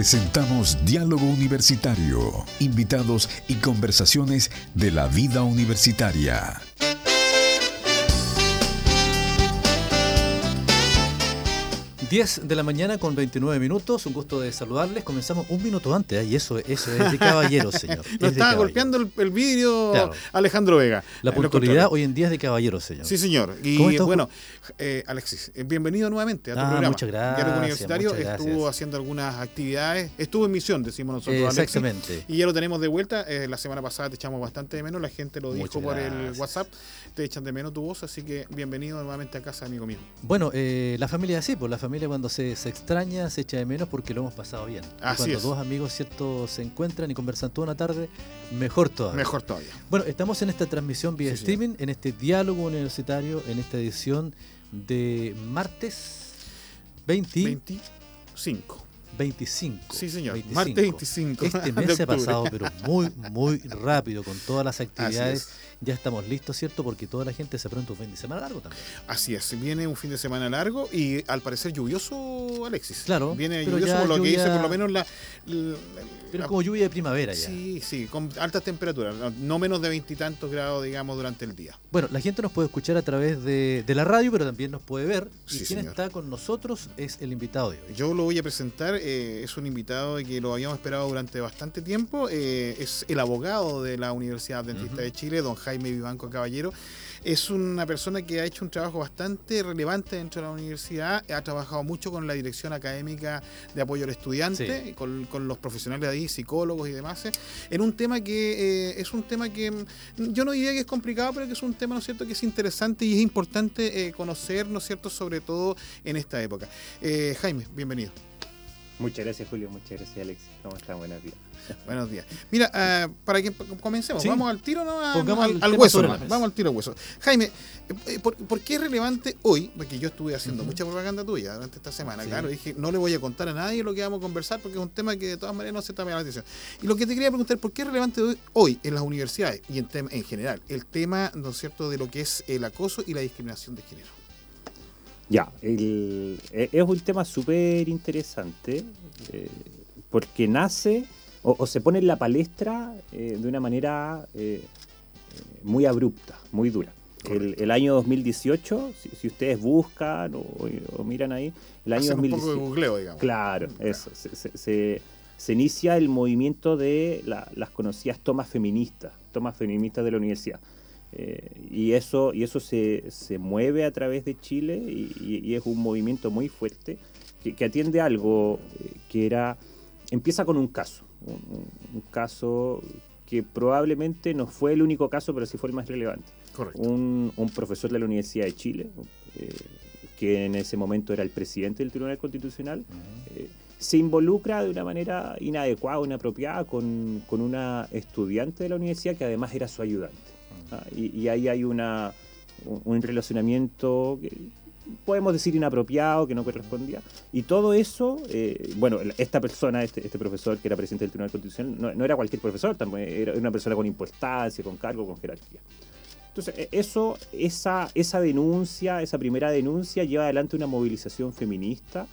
Presentamos Diálogo Universitario, invitados y conversaciones de la vida universitaria. 10 de la mañana con 29 minutos, un gusto de saludarles. Comenzamos un minuto antes, ¿eh? y eso, eso es de caballero, señor. Nos estaba golpeando el, vidrio Alejandro Vega. La puntualidad hoy en día es de caballero, señor. Sí, señor. Y bueno, eh, Alexis, eh, bienvenido nuevamente a tu ah, programa. Muchas gracias. Universitario estuvo haciendo algunas actividades, estuvo en misión, decimos nosotros. Exactamente. y ya lo tenemos de vuelta. la semana pasada te echamos bastante de menos, la gente lo dijo por el WhatsApp. Te echan de menos tu voz, así que bienvenido nuevamente a casa, amigo mío. Bueno, la familia sí, pues la familia cuando se, se extraña, se echa de menos porque lo hemos pasado bien. cuando dos amigos cierto se encuentran y conversan toda una tarde, mejor todavía. Mejor todavía. Bueno, estamos en esta transmisión vía streaming, en este diálogo universitario, en esta edición de martes 25. 25. Sí, señor. Martes 25. Este mes se ha pasado, pero muy, muy rápido con todas las actividades ya estamos listos, ¿cierto? Porque toda la gente se pronto un fin de semana largo también. Así es, viene un fin de semana largo y al parecer lluvioso, Alexis. Claro. Viene lluvioso por lo que dice por lo menos la... pero como lluvia de primavera ya. Sí, sí, con altas temperaturas, no menos de veintitantos grados, digamos, durante el día. Bueno, la gente nos puede escuchar a través de, la radio, pero también nos puede ver. y quien está con nosotros es el invitado de hoy. Yo lo voy a presentar, eh, es un invitado que lo habíamos esperado durante bastante tiempo, eh, es el abogado de la Universidad Adventista de Chile, don Jaime Vivanco Caballero. Es una persona que ha hecho un trabajo bastante relevante dentro de la universidad, ha trabajado mucho con la dirección académica de apoyo al estudiante, con, los profesionales ahí, psicólogos y demás, en un tema que eh, es un tema que mm, yo no diría que es complicado, pero que es un tema, ¿no es cierto?, que es interesante y es importante eh, conocer, ¿no es cierto?, sobre todo en esta época. Eh, Jaime, bienvenido. Muchas gracias, Julio. Muchas gracias, Alex. ¿Cómo están? Buenos días. Buenos días. Mira, uh, para que comencemos, vamos al tiro, ¿no? al, al hueso. Vamos al tiro al hueso. Jaime, eh, ¿por, ¿por, qué es relevante hoy? Porque yo estuve haciendo mucha propaganda tuya durante esta semana, claro. Dije, no le voy a contar a nadie lo que vamos a conversar porque es un tema que de todas maneras no se está la atención. Y lo que te quería preguntar, ¿por qué es relevante hoy, hoy en las universidades y en, en general el tema, ¿no es cierto?, de lo que es el acoso y la discriminación de género. Ya, el, e, es un tema súper interesante eh, porque nace o, se pone en la palestra eh, de una manera eh, muy abrupta, muy dura. El, año 2018, si, ustedes buscan o, miran ahí, el año 2018. Un poco de googleo, digamos. Claro, eso. Se, se, inicia el movimiento de las conocidas tomas feministas, tomas feministas de la universidad. Eh, y eso, y eso se, se, mueve a través de Chile y, es un movimiento muy fuerte que, atiende algo eh, que era, empieza con un caso, un, caso que probablemente no fue el único caso, pero sí fue el más relevante. Un, un, profesor de la Universidad de Chile, eh, que en ese momento era el presidente del Tribunal Constitucional, se involucra de una manera inadecuada, inapropiada con, con una estudiante de la universidad que además era su ayudante. Ah, y, ahí hay una, un, relacionamiento que podemos decir inapropiado, que no correspondía. Y todo eso, eh, bueno, esta persona, este, este, profesor que era presidente del Tribunal Constitucional, no, era cualquier profesor, también era una persona con importancia, con cargo, con jerarquía. Entonces, e, eso, esa, esa denuncia, esa primera denuncia lleva adelante una movilización feminista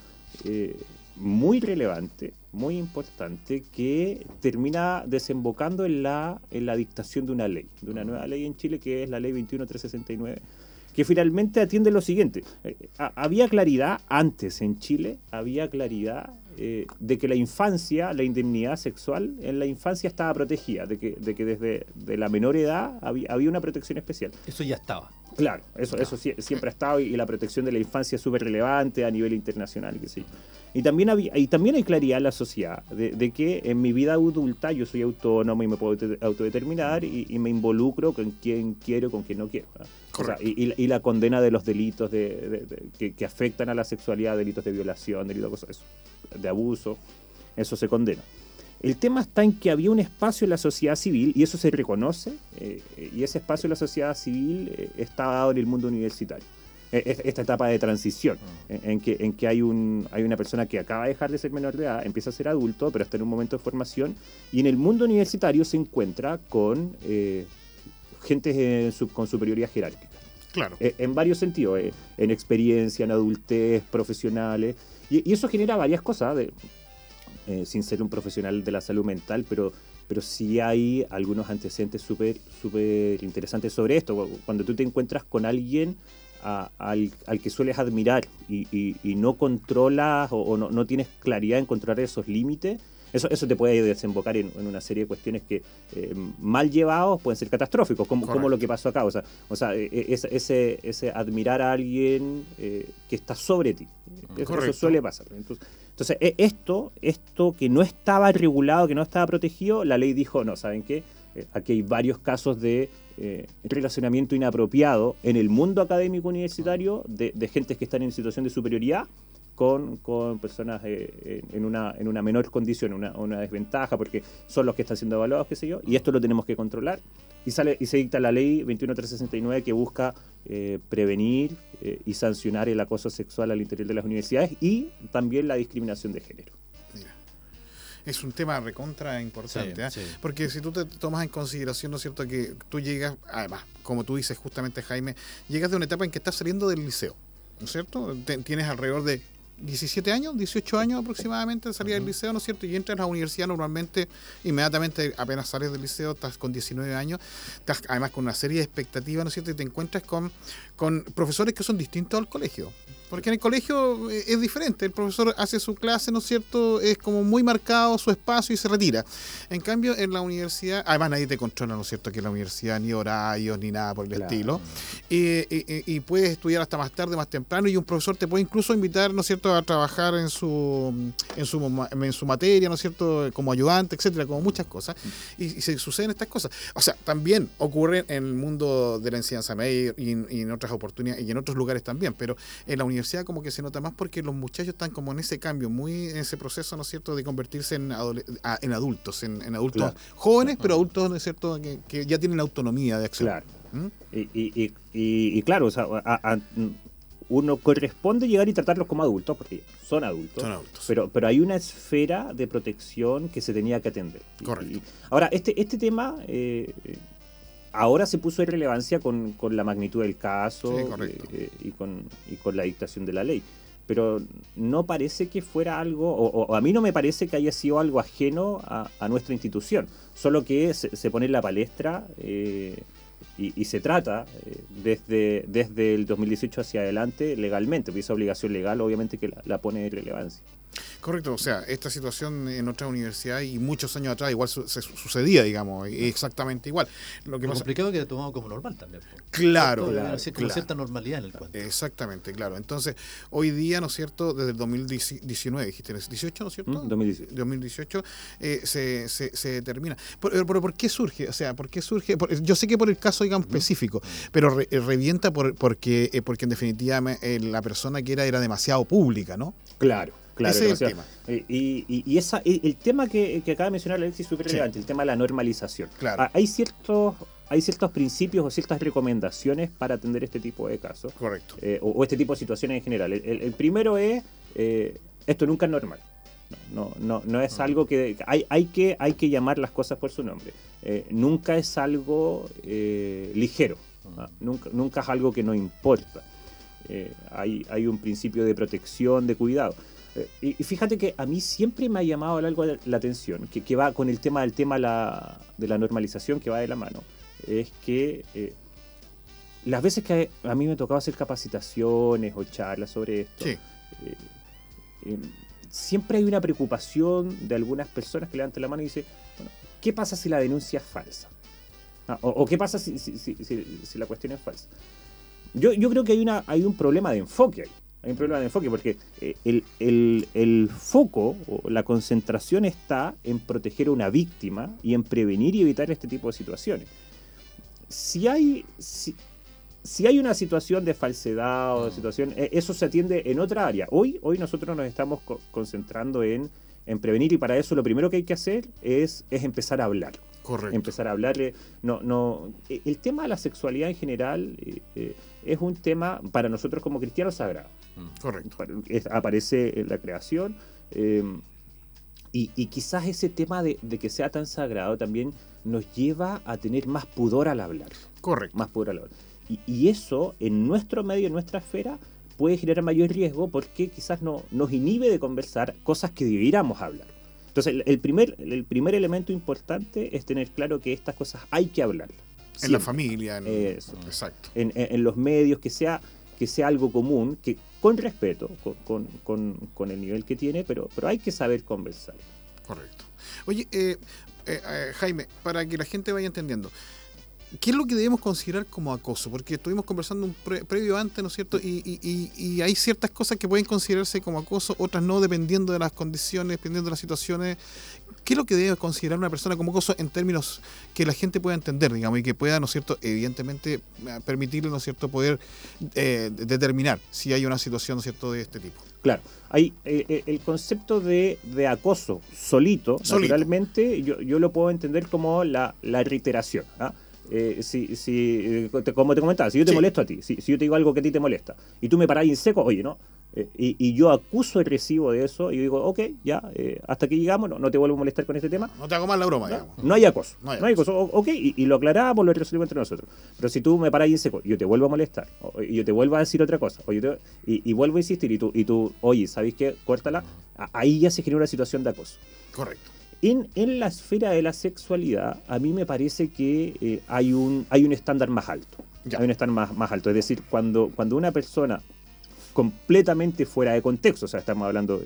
eh, muy relevante, muy importante, que termina desembocando en la, en la dictación de una ley, de una nueva ley en Chile que es la ley 21369, que finalmente atiende lo siguiente. Eh, había claridad antes en Chile, había claridad eh, de que la infancia, la indemnidad sexual en la infancia estaba protegida, de que, de que desde de la menor edad había, había una protección especial. Eso ya estaba. Claro, eso, eso siempre ha estado y, la protección de la infancia es súper relevante a nivel internacional, qué sé Y también, había, y también hay claridad en la sociedad de, que en mi vida adulta yo soy autónomo y me puedo autodeterminar y, me involucro con quien quiero, con quien no quiero. y, la condena de los delitos de, que, afectan a la sexualidad, delitos de violación, delitos de abuso, eso se condena. El tema está en que había un espacio en la sociedad civil, y eso se reconoce, eh, y ese espacio en la sociedad civil eh, está dado en el mundo universitario. E, esta etapa de transición, ah. en, que, en que hay, un, hay una persona que acaba de dejar de ser menor de edad, empieza a ser adulto, pero está en un momento de formación, y en el mundo universitario se encuentra con eh, gente con superioridad jerárquica. Claro. en varios sentidos, en experiencia, en adultez, profesionales, y, y, eso genera varias cosas. De, eh, sin ser un profesional de la salud mental, pero, pero sí hay algunos antecedentes súper super interesantes sobre esto. Cuando tú te encuentras con alguien al, que sueles admirar y, no controlas o, no, no, tienes claridad en controlar esos límites, eso, eso te puede desembocar en, una serie de cuestiones que eh, mal llevados pueden ser catastróficos, como, como, lo que pasó acá. O sea, o sea e, e, ese, ese, admirar a alguien eh, que está sobre ti. Eso, suele pasar. Entonces, entonces, e, esto, esto que no estaba regulado, que no estaba protegido, la ley dijo, no, ¿saben qué? Eh, aquí hay varios casos de relacionamiento inapropiado en el mundo académico universitario de, de gentes que están en situación de superioridad con, con personas eh, en, una, en una menor condición, una, una desventaja, porque son los que están siendo evaluados, qué sé yo, y esto lo tenemos que controlar. Y, sale, y se dicta la ley 21369 que busca eh, prevenir eh, y sancionar el acoso sexual al interior de las universidades y también la discriminación de género es un tema recontra importante, porque si tú te tomas en consideración, ¿no es cierto?, que tú llegas, además, como tú dices justamente, Jaime, llegas de una etapa en que estás saliendo del liceo, ¿no es cierto? tienes alrededor de 17 años, 18 años aproximadamente de salida del liceo, ¿no es cierto? Y entras a la universidad normalmente, inmediatamente apenas sales del liceo, estás con 19 años, estás además con una serie de expectativas, ¿no es cierto? Y te encuentras con, con profesores que son distintos al colegio. Porque en el colegio eh, es diferente, el profesor hace su clase, ¿no es cierto? Es como muy marcado su espacio y se retira. En cambio, en la universidad, además nadie te controla, ¿no es cierto? Que en la universidad ni horarios ni nada por el estilo. Y, puedes estudiar hasta más tarde, más temprano, y un profesor te puede incluso invitar, ¿no es cierto?, a trabajar en su, en su, en su materia, ¿no es cierto?, como ayudante, etcétera, como muchas cosas. Y, se suceden estas cosas. O sea, también ocurre en el mundo de la enseñanza media y, en otras oportunidades y en otros lugares también, pero en la universidad universidad como que se nota más porque los muchachos están como en ese cambio, muy en ese proceso, ¿no es cierto?, de convertirse en, en adultos, en, adultos jóvenes, pero adultos, ¿no es cierto?, que, ya tienen autonomía de acción. Claro. ¿Mm? Y, y, claro, o sea, uno corresponde llegar y tratarlos como adultos, porque son adultos. Son adultos. Pero, pero hay una esfera de protección que se tenía que atender. Correcto. ahora, este, este tema eh, ahora se puso en relevancia con, la magnitud del caso eh, y, con, con la dictación de la ley. Pero no parece que fuera algo, o, a mí no me parece que haya sido algo ajeno a, nuestra institución, solo que se, pone en la palestra eh, y, se trata eh, desde, desde el 2018 hacia adelante legalmente, porque esa obligación legal obviamente que la, la pone en relevancia. Correcto, o sea, esta situación en otra universidad y muchos años atrás igual se sucedía, digamos, exactamente igual. Lo que complicado que era tomado como normal también. Claro, claro, cierta normalidad en el cuento. Exactamente, claro. Entonces, hoy día, ¿no es cierto?, desde el 2019, dijiste, 18, ¿no es cierto? 2018. 2018 eh, se, se, se, determina. Pero, ¿por qué surge? O sea, ¿por qué surge? yo sé que por el caso, digamos, específico, pero eh, revienta por, porque, eh, porque en definitiva la persona que era era demasiado pública, ¿no? Claro. Claro, Ese es el tema. Y, y, esa, el tema que, acaba de mencionar Alexis es súper relevante, el tema de la normalización. Claro. Ah, hay ciertos hay ciertos principios o ciertas recomendaciones para atender este tipo de casos. Correcto. Eh, o, este tipo de situaciones en general. El, primero es, eh, esto nunca es normal. No, no, no es algo que hay, hay que hay que llamar las cosas por su nombre. Eh, nunca es algo ligero. Nunca, nunca es algo que no importa. hay, hay un principio de protección, de cuidado. Eh, y, fíjate que a mí siempre me ha llamado algo la atención, que, que va con el tema del tema la, de la normalización que va de la mano, es que eh, las veces que a mí me tocaba hacer capacitaciones o charlas sobre esto, eh, em, siempre hay una preocupación de algunas personas que levantan la mano y dicen, bueno, ¿qué pasa si la denuncia es falsa? Ah, o, qué pasa si, si, si, si, la cuestión es falsa? Yo, yo creo que hay, una, hay un problema de enfoque ahí. Hay un problema de enfoque porque eh, el, foco o la concentración está en proteger a una víctima y en prevenir y evitar este tipo de situaciones. Si hay, si, hay una situación de falsedad o de situación, eh, eso se atiende en otra área. Hoy, hoy nosotros nos estamos concentrando en, en, prevenir y para eso lo primero que hay que hacer es, es empezar a hablar. Correcto. Empezar a hablarle. No, no, el tema de la sexualidad en general eh, es un tema para nosotros como cristianos sagrado. Mm. Correcto. aparece en la creación. Em, y, quizás ese tema de, que sea tan sagrado también nos lleva a tener más pudor al hablar. Correcto. Más pudor al hablar. Y, eso, en nuestro medio, en nuestra esfera, puede generar mayor riesgo porque quizás no, nos inhibe de conversar cosas que debiéramos hablar. Entonces, el primer, el primer elemento importante es tener claro que estas cosas hay que hablar. En la familia, en, exacto. En, los medios, que sea, que sea algo común, que con respeto, con, el nivel que tiene, pero, pero hay que saber conversar. Correcto. Oye, eh, eh, eh, Jaime, para que la gente vaya entendiendo, ¿Qué es lo que debemos considerar como acoso? Porque estuvimos conversando un previo antes, ¿no es cierto? Y, hay ciertas cosas que pueden considerarse como acoso, otras no, dependiendo de las condiciones, dependiendo de las situaciones. ¿Qué es lo que debe considerar una persona como acoso en términos que la gente pueda entender, digamos, y que pueda, ¿no es cierto?, evidentemente eh, permitirle, ¿no es cierto?, poder eh, determinar si hay una situación, ¿no es cierto?, de este tipo. Claro, hay eh, el concepto de, acoso solito, naturalmente, yo, yo, lo puedo entender como la, la reiteración. ¿ah? Eh, si, si, como te comentaba, si yo te molesto a ti, si, yo te digo algo que a ti te molesta, y tú me parás en seco, oye, ¿no? Eh, y, yo acuso el recibo de eso, y digo, ok, ya, hasta aquí llegamos, no, te vuelvo a molestar con este tema. No te hago más la broma, no, No hay acoso. No hay, acoso. ok, y, lo aclaramos, lo resolvemos entre nosotros. Pero si tú me en seco, y yo te vuelvo a molestar, y yo te vuelvo a decir otra cosa, y, vuelvo a insistir, y tú, y tú oye, ¿sabes qué? Cuértala, ahí ya se genera una situación de acoso. Correcto. En, la esfera de la sexualidad, a mí me parece que eh, hay, un, hay un estándar más alto. Hay un estándar más, más alto. Es decir, cuando, cuando una persona completamente fuera de contexto, o sea, estamos hablando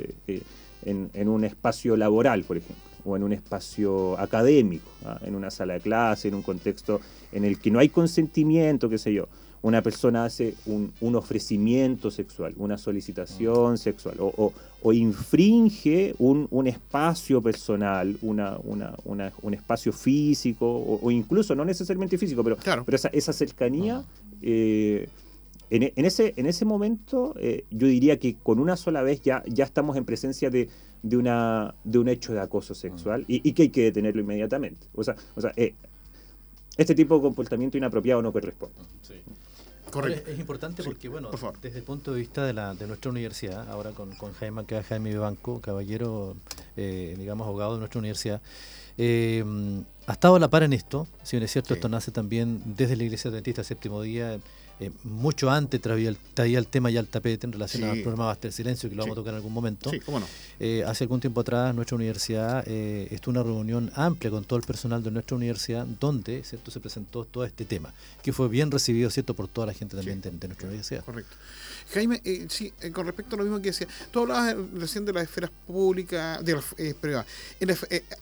en, un espacio laboral, por ejemplo, o en un espacio académico, ¿ah? en una sala de clase, en un contexto en el que no hay consentimiento, qué sé yo, una persona hace un, ofrecimiento sexual, una solicitación sexual, o, infringe un, espacio personal, una, un espacio físico, o, incluso no necesariamente físico, pero, pero esa, cercanía, eh, en, ese, en ese momento eh, yo diría que con una sola vez ya, ya estamos en presencia de, una, de un hecho de acoso sexual y, que hay que detenerlo inmediatamente. O sea, o sea eh, este tipo de comportamiento inapropiado no corresponde. Sí. Es, importante porque, bueno, desde el punto de vista de, la, de nuestra universidad, ahora con, con Jaime, que Jaime Banco, caballero, eh, digamos, abogado de nuestra universidad, eh, ha estado a la par en esto, si bien es cierto, esto nace también desde la Iglesia Adventista Séptimo Día, eh, mucho antes traía el, traía el tema ya al tapete en relación al programa Basta el Silencio, que lo vamos a tocar en algún momento. Eh, hace algún tiempo atrás, nuestra universidad eh, estuvo una reunión amplia con todo el personal de nuestra universidad, donde ¿cierto? se presentó todo este tema, que fue bien recibido cierto por toda la gente también de, nuestra universidad. Correcto. Jaime, eh, sí, eh, con respecto a lo mismo que decía, tú hablabas recién de las esferas públicas, de las eh, privadas.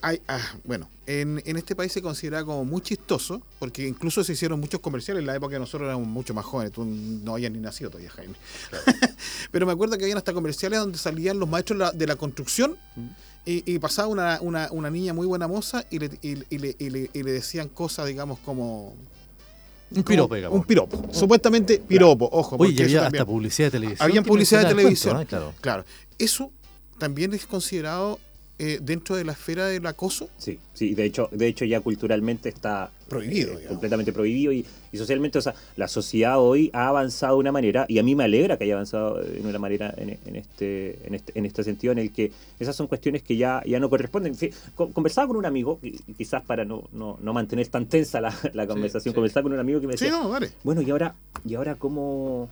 Ah, bueno, en, este país se considera como muy chistoso, porque incluso se hicieron muchos comerciales en la época que nosotros éramos mucho más jóvenes, tú no habías ni nacido todavía, Jaime. Pero me acuerdo que habían hasta comerciales donde salían los maestros de la construcción. Mm. Y, pasaba una, una, una, niña muy buena moza y le, y, le, y le decían cosas, digamos, como un piropo, digamos. Un piropo. Supuestamente piropo, ojo. Oye, había hasta publicidad de televisión. Había publicidad de televisión. claro. claro. Eso también es considerado eh, dentro de la esfera del acoso. Sí, sí, de hecho, de hecho ya culturalmente está prohibido, eh, completamente prohibido y, socialmente, o sea, la sociedad hoy ha avanzado de una manera y a mí me alegra que haya avanzado de una manera en, este, en este en este sentido en el que esas son cuestiones que ya ya no corresponden. Conversaba con un amigo, quizás para no, no, no mantener tan tensa la, conversación, conversaba con un amigo que me decía, bueno, y ahora y ahora cómo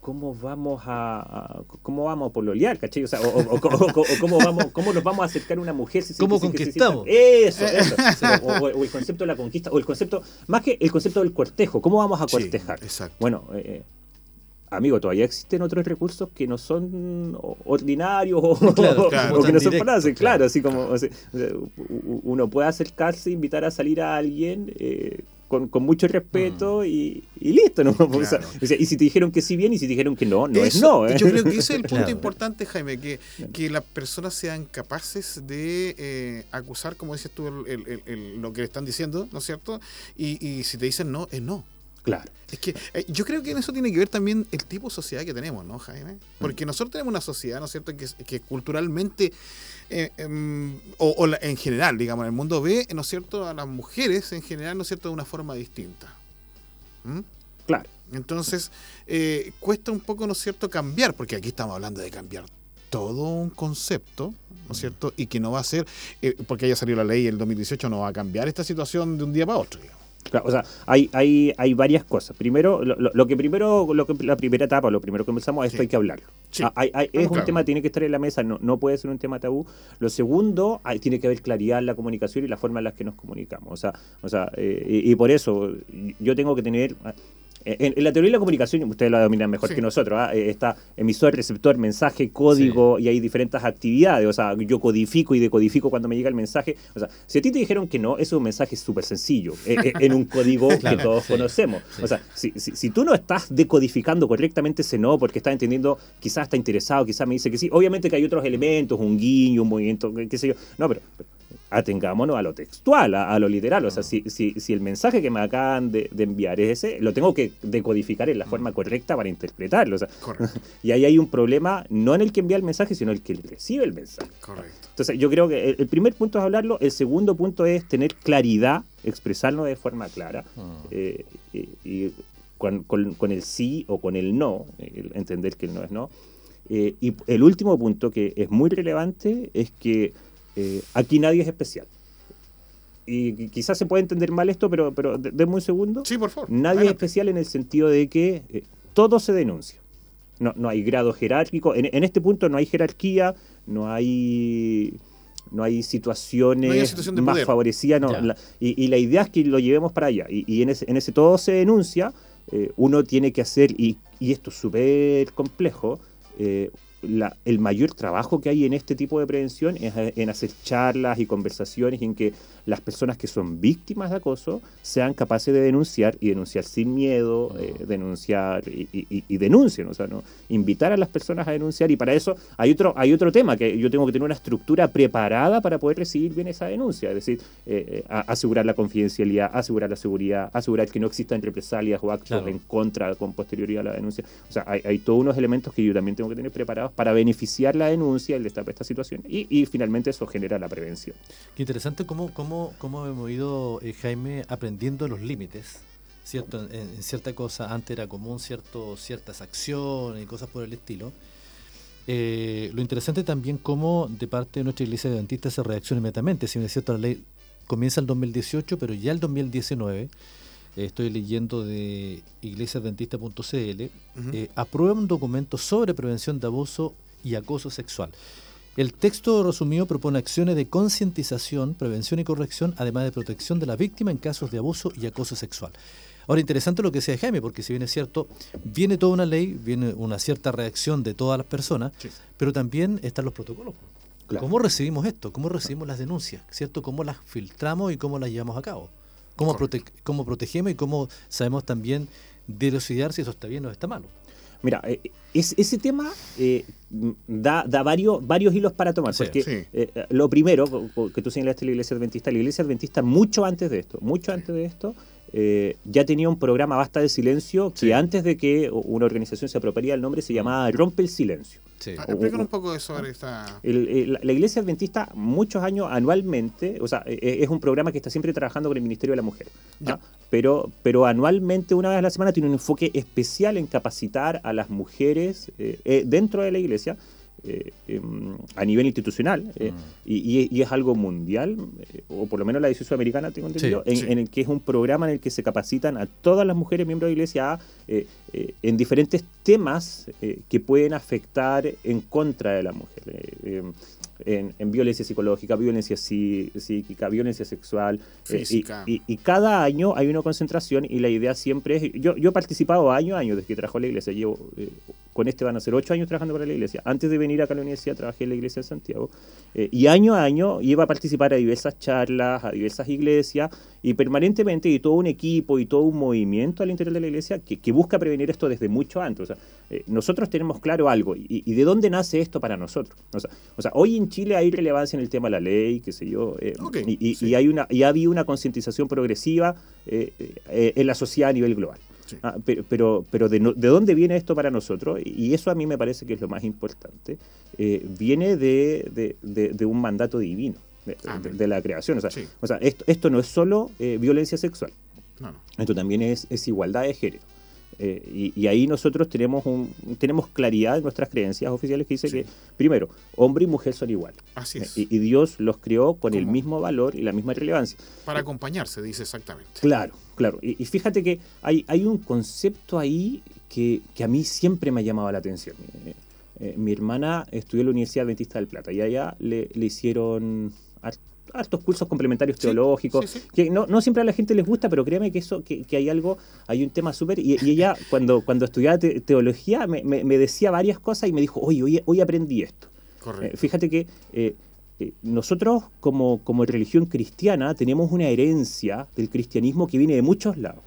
cómo vamos a, cómo vamos a pololear, ¿cachai? O, sea, o, cómo vamos, cómo nos vamos a acercar a una mujer si ¿Cómo conquistamos? eso, eso. o, el concepto de la conquista, o el concepto, más que el concepto del cortejo, ¿cómo vamos a cortejar? exacto. Bueno, eh, amigo, todavía existen otros recursos que no son ordinarios o, que no son frases, claro, así como uno puede acercarse, invitar a salir a alguien. Eh, con, mucho respeto mm. y, listo, ¿no? y si te dijeron que sí bien y si te dijeron que no, no es no. ¿eh? Yo creo que ese es el punto importante, Jaime, que, que las personas sean capaces de eh, acusar, como dices tú, lo que le están diciendo, ¿no es cierto? Y, y si te dicen no, es no. Claro. Es que eh, yo creo que en eso tiene que ver también el tipo de sociedad que tenemos, ¿no, Jaime? Porque mm. nosotros tenemos una sociedad, ¿no es cierto?, que, que culturalmente, eh, em, o, en general, digamos, en el mundo ve, ¿no es cierto?, a las mujeres en general, ¿no es cierto?, de una forma distinta. ¿Mm? Claro. Entonces, eh, cuesta un poco, ¿no es cierto?, cambiar, porque aquí estamos hablando de cambiar todo un concepto, ¿no es mm. cierto? Y que no va a ser, porque haya salido la ley el 2018, no va a cambiar esta situación de un día para otro, digamos. O sea, hay, hay, hay varias cosas. Primero, lo, que primero, lo que, la primera etapa, lo primero que empezamos, esto hay que hablarlo. Ah, es un tema, tiene que estar en la mesa, no, no puede ser un tema tabú. Lo segundo, hay, tiene que haber claridad en la comunicación y la forma en la que nos comunicamos. O sea, o sea eh, y, por eso yo tengo que tener en, la teoría de la comunicación, ustedes la dominan mejor que nosotros, ¿ah? eh, está emisor, receptor, mensaje, código y hay diferentes actividades. O sea, yo codifico y decodifico cuando me llega el mensaje. O sea, si a ti te dijeron que no, eso es un mensaje súper sencillo, eh, eh, en un código que todos conocemos. O sea, si, si, tú no estás decodificando correctamente ese no, porque estás entendiendo, quizás está interesado, quizás me dice que sí. Obviamente que hay otros elementos, un guiño, un movimiento, qué sé yo. No, pero atengámonos a lo textual, a, lo literal. O sea, si, si, si, el mensaje que me acaban de, enviar es ese, lo tengo que decodificar en la forma correcta para interpretarlo. O sea, y ahí hay un problema, no en el que envía el mensaje, sino en el que recibe el mensaje. Correcto. Entonces, yo creo que el, primer punto es hablarlo, el segundo punto es tener claridad, expresarlo de forma clara. Eh, y, con, con, el sí o con el no, entender que el no es no. Eh, y el último punto que es muy relevante es que eh, aquí nadie es especial. Y quizás se puede entender mal esto, pero, pero denme un segundo. Sí, por favor. Nadie es especial en el sentido de que eh, todo se denuncia. No, no hay grado jerárquico. En, este punto no hay jerarquía, no hay no hay situaciones más favorecidas. y, la idea es que lo llevemos para allá. Y, en, ese, en, ese, todo se denuncia, eh, uno tiene que hacer, y, esto es súper complejo, el mayor trabajo que hay en este tipo de prevención es en hacer charlas y conversaciones en que las personas que son víctimas de acoso sean capaces de denunciar y denunciar sin miedo, eh, denunciar y, y, denuncien, o sea, ¿no? invitar a las personas a denunciar y para eso hay otro, hay otro tema, que yo tengo que tener una estructura preparada para poder recibir bien esa denuncia, es decir, eh, eh, asegurar la confidencialidad, asegurar la seguridad, asegurar que no existan represalias o actos en contra con posterioridad a la denuncia. O sea, hay, hay todos unos elementos que yo también tengo que tener preparados para beneficiar la denuncia, el destape esta situación y, finalmente eso genera la prevención. Qué interesante cómo, cómo, cómo hemos ido, eh, Jaime, aprendiendo los límites. ¿cierto? En, cierta cosa antes era común cierto, ciertas acciones y cosas por el estilo. Eh, lo interesante también cómo de parte de nuestra iglesia adventista se reacciona inmediatamente. Si bien cierto, la ley comienza el 2018, pero ya el 2019 estoy leyendo de iglesiadventista.cl, eh, aprueba un documento sobre prevención de abuso y acoso sexual. El texto resumido propone acciones de concientización, prevención y corrección, además de protección de la víctima en casos de abuso y acoso sexual. Ahora, interesante lo que decía Jaime, porque si bien es cierto, viene toda una ley, viene una cierta reacción de todas las personas, pero también están los protocolos. ¿Cómo recibimos esto? ¿Cómo recibimos las denuncias? ¿Cierto? ¿Cómo las filtramos y cómo las llevamos a cabo? Cómo, cómo protegemos y cómo sabemos también dilucidar si eso está bien o está malo. Mira, eh, es, ese tema eh, da, da, varios, varios hilos para tomar. porque eh, lo primero que tú señalaste la iglesia adventista, la iglesia adventista mucho antes de esto, mucho antes de esto, ya tenía un programa Basta de Silencio que antes de que una organización se apropiara el nombre se llamaba Rompe el Silencio. Sí. Ah, un poco sobre esta... la, Iglesia Adventista, muchos años anualmente, o sea, e, e, es un programa que está siempre trabajando con el Ministerio de la Mujer, ¿ah? pero, pero anualmente, una vez a la semana, tiene un enfoque especial en capacitar a las mujeres eh, eh, dentro de la Iglesia eh, em, a nivel institucional eh, mm. y, es algo mundial, eh, o por lo menos la decisión americana, tengo entendido, en, el que es un programa en el que se capacitan a todas las mujeres miembros de la iglesia en diferentes temas que pueden afectar en contra de la mujer. Em, en, violencia psicológica, violencia psíquica, violencia sexual. y, cada año hay una concentración y la idea siempre es, yo, yo he participado año a año desde que trabajo en la iglesia, llevo con este van a ser ocho años trabajando para la iglesia. Antes de venir acá a la universidad trabajé en la iglesia de Santiago. Eh, y año a año iba a participar a diversas charlas, a diversas iglesias, y permanentemente y todo un equipo y todo un movimiento al interior de la iglesia que, busca prevenir esto desde mucho antes. O sea, eh, nosotros tenemos claro algo, y, de dónde nace esto para nosotros. O sea, hoy en Chile hay relevancia en el tema de la ley, qué sé yo, eh, y, hay una, y ha habido una concientización progresiva en la sociedad a nivel global. Ah, pero, pero, de, dónde viene esto para nosotros? Y eso a mí me parece que es lo más importante. Eh, viene de, un mandato divino, de, ah, la creación. O sea, esto, esto, no es solo eh, violencia sexual. Esto también es, igualdad de género. Eh, y, ahí nosotros tenemos, un, tenemos claridad en nuestras creencias oficiales que dice que, primero, hombre y mujer son iguales. Así es. y, Dios los creó con el mismo valor y la misma relevancia. Para acompañarse, dice exactamente. Claro, claro. Y, fíjate que hay, hay un concepto ahí que, que, a mí siempre me ha llamado la atención. mi hermana estudió en la Universidad Adventista del Plata y allá le, le hicieron altos cursos complementarios teológicos, que no, no, siempre a la gente les gusta, pero créame que eso, que, hay algo, hay un tema súper, y, ella cuando, cuando estudiaba teología me, me, decía varias cosas y me dijo, oye, hoy, hoy aprendí esto. Eh, fíjate que eh, eh, nosotros como, como religión cristiana tenemos una herencia del cristianismo que viene de muchos lados.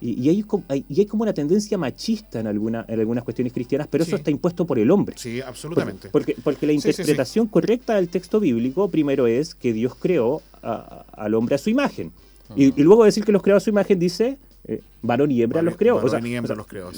Y, hay, y, hay, como una tendencia machista en, alguna, en algunas cuestiones cristianas, pero eso está impuesto por el hombre. Sí, absolutamente. Porque, porque, la interpretación correcta del texto bíblico primero es que Dios creó al hombre a su imagen. y, y, luego decir que los creó a su imagen dice eh, varón y hembra los creó. Varón y hembra los creó.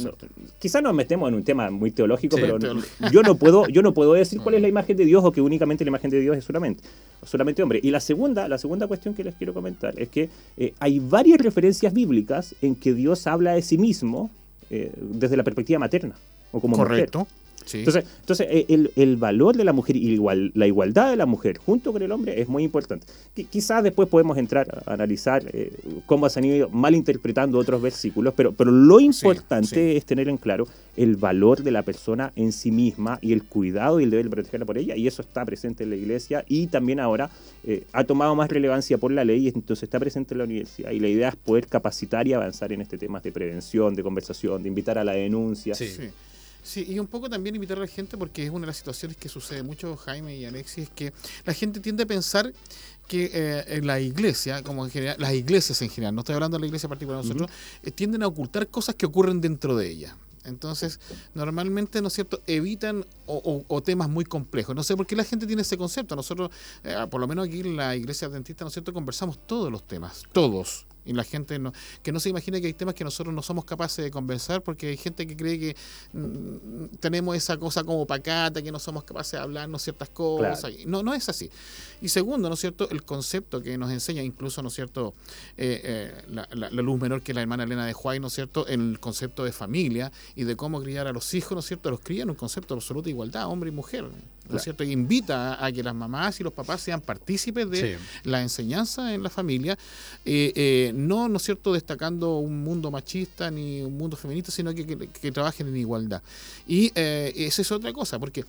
quizás nos metemos en un tema muy teológico, pero yo no puedo, yo no puedo decir cuál es la imagen de Dios o que únicamente la imagen de Dios es solamente, solamente hombre. Y la segunda, la segunda cuestión que les quiero comentar es que eh, hay varias referencias bíblicas en que Dios habla de sí mismo eh, desde la perspectiva materna o como Correcto. Entonces, entonces eh, el, valor de la mujer y igual, la igualdad de la mujer junto con el hombre es muy importante. quizás después podemos entrar a analizar eh, cómo se han ido malinterpretando otros versículos, pero, pero lo importante es tener en claro el valor de la persona en sí misma y el cuidado y el deber de protegerla por ella, y eso está presente en la iglesia y también ahora eh, ha tomado más relevancia por la ley y entonces está presente en la universidad. Y la idea es poder capacitar y avanzar en este tema de prevención, de conversación, de invitar a la denuncia. Sí. Sí, y un poco también invitar a la gente, porque es una de las situaciones que sucede mucho, Jaime y Alexis, es que la gente tiende a pensar que eh, en la iglesia, como en general, las iglesias en general, no estoy hablando de la iglesia particular, nosotros, eh, tienden a ocultar cosas que ocurren dentro de ella. Entonces, normalmente, ¿no es cierto?, evitan o, temas muy complejos. No sé por qué la gente tiene ese concepto. Nosotros, eh, por lo menos aquí en la iglesia adventista, ¿no es cierto?, conversamos todos los temas, todos. Y la gente no, que no se imagine que hay temas que nosotros no somos capaces de conversar porque hay gente que cree que mm, tenemos esa cosa como pacata, que no somos capaces de hablarnos ciertas cosas. No, no es así. Y segundo, ¿no es cierto? El concepto que nos enseña incluso, ¿no es cierto? Eh, eh, la, luz menor que la hermana Elena de Juárez, ¿no es cierto? El concepto de familia y de cómo criar a los hijos, ¿no es cierto? Los crían en un concepto de absoluta igualdad, hombre y mujer, ¿no es cierto? Y invita a, que las mamás y los papás sean partícipes de la enseñanza en la familia. Eh, no, ¿no es cierto?, destacando un mundo machista ni un mundo feminista, sino que, que, trabajen en igualdad. Y eh, esa es otra cosa, porque eh,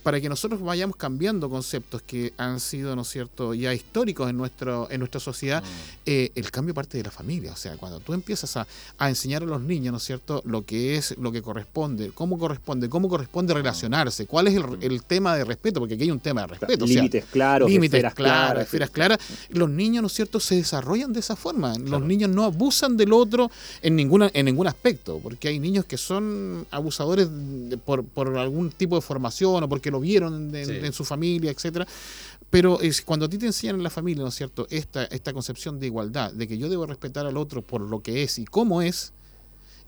para que nosotros vayamos cambiando conceptos que han sido, ¿no es cierto?, ya históricos en, nuestro, en nuestra sociedad, mm. eh, el cambio parte de la familia. O sea, cuando tú empiezas a, enseñar a los niños, ¿no es cierto?, lo que es, lo que corresponde, cómo corresponde, cómo corresponde relacionarse, cuál es el, tema de respeto, porque aquí hay un tema de respeto. límites claros, límites claros, esferas claras. Los niños, ¿no es cierto?, se desarrollan de esa forma. Los niños no abusan del otro en, ninguna, en ningún aspecto, porque hay niños que son abusadores por, por algún tipo de formación o porque lo vieron en, su familia, etcétera. Pero es, cuando a ti te enseñan en la familia, ¿no es cierto?, esta, esta concepción de igualdad, de que yo debo respetar al otro por lo que es y cómo es,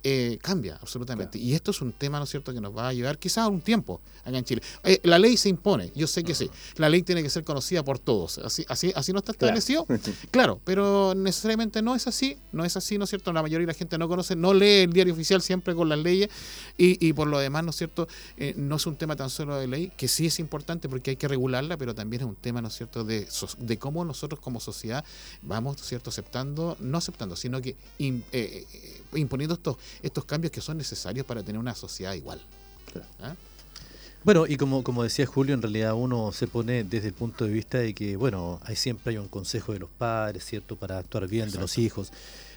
eh, cambia absolutamente. Y esto es un tema, ¿no es cierto?, que nos va a llevar quizás un tiempo acá en Chile. Eh, la ley se impone, yo sé que sí. La ley tiene que ser conocida por todos. Así, así, así no está establecido. Claro. pero necesariamente no es así. No es así, ¿no es cierto? La mayoría de la gente no conoce, no lee el diario oficial siempre con las leyes. Y, por lo demás, ¿no es cierto?, eh, no es un tema tan solo de ley, que sí es importante porque hay que regularla, pero también es un tema, ¿no es cierto?, de, de cómo nosotros como sociedad vamos, ¿no es cierto?, aceptando, no aceptando, sino que imponiendo estos estos cambios que son necesarios para tener una sociedad igual. ¿Ah? Bueno, y como, como decía Julio, en realidad uno se pone desde el punto de vista de que, bueno, hay siempre hay un consejo de los padres, ¿cierto?, para actuar bien de los hijos,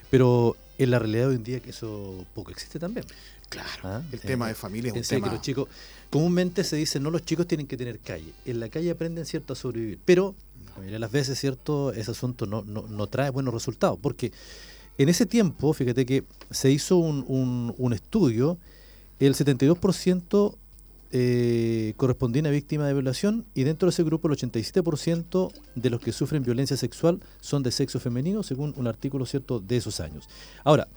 pero en la realidad hoy en día que eso poco existe también. Claro, ¿Ah? el tema de familia es un tema... Que los chicos, comúnmente se dice, no, los chicos tienen que tener calle, en la calle aprenden, ¿cierto?, a sobrevivir, pero la mayoría de las veces, ¿cierto?, ese asunto no, no, no trae buenos resultados, porque en ese tiempo, fíjate que se hizo un, un, estudio, el 72% eh, correspondía a una víctima de violación y dentro de ese grupo el 87% de los que sufren violencia sexual son de sexo femenino, según un artículo cierto de esos años. Ahora,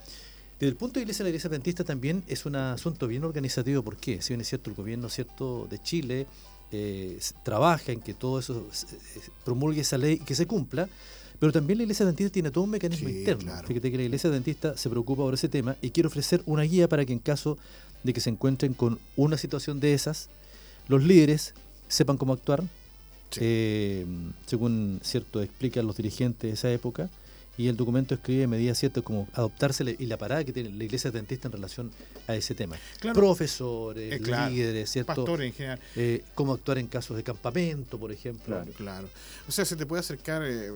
desde el punto de de la Iglesia Adventista también es un asunto bien organizativo, ¿por qué? Si bien es cierto, el gobierno cierto de Chile eh, trabaja en que todo eso promulgue esa ley y que se cumpla, Pero también la iglesia dentista tiene todo un mecanismo interno. Fíjate que la iglesia dentista se preocupa por ese tema y quiere ofrecer una guía para que en caso de que se encuentren con una situación de esas, los líderes sepan cómo actuar, eh, según cierto explican los dirigentes de esa época, y el documento escribe medidas ciertas como adoptarse y la parada que tiene la iglesia dentista en relación a ese tema. Profesores, eh, líderes, ¿cierto? Pastores en general. Eh, cómo actuar en casos de campamento, por ejemplo. Claro, claro. O sea, se te puede acercar, eh,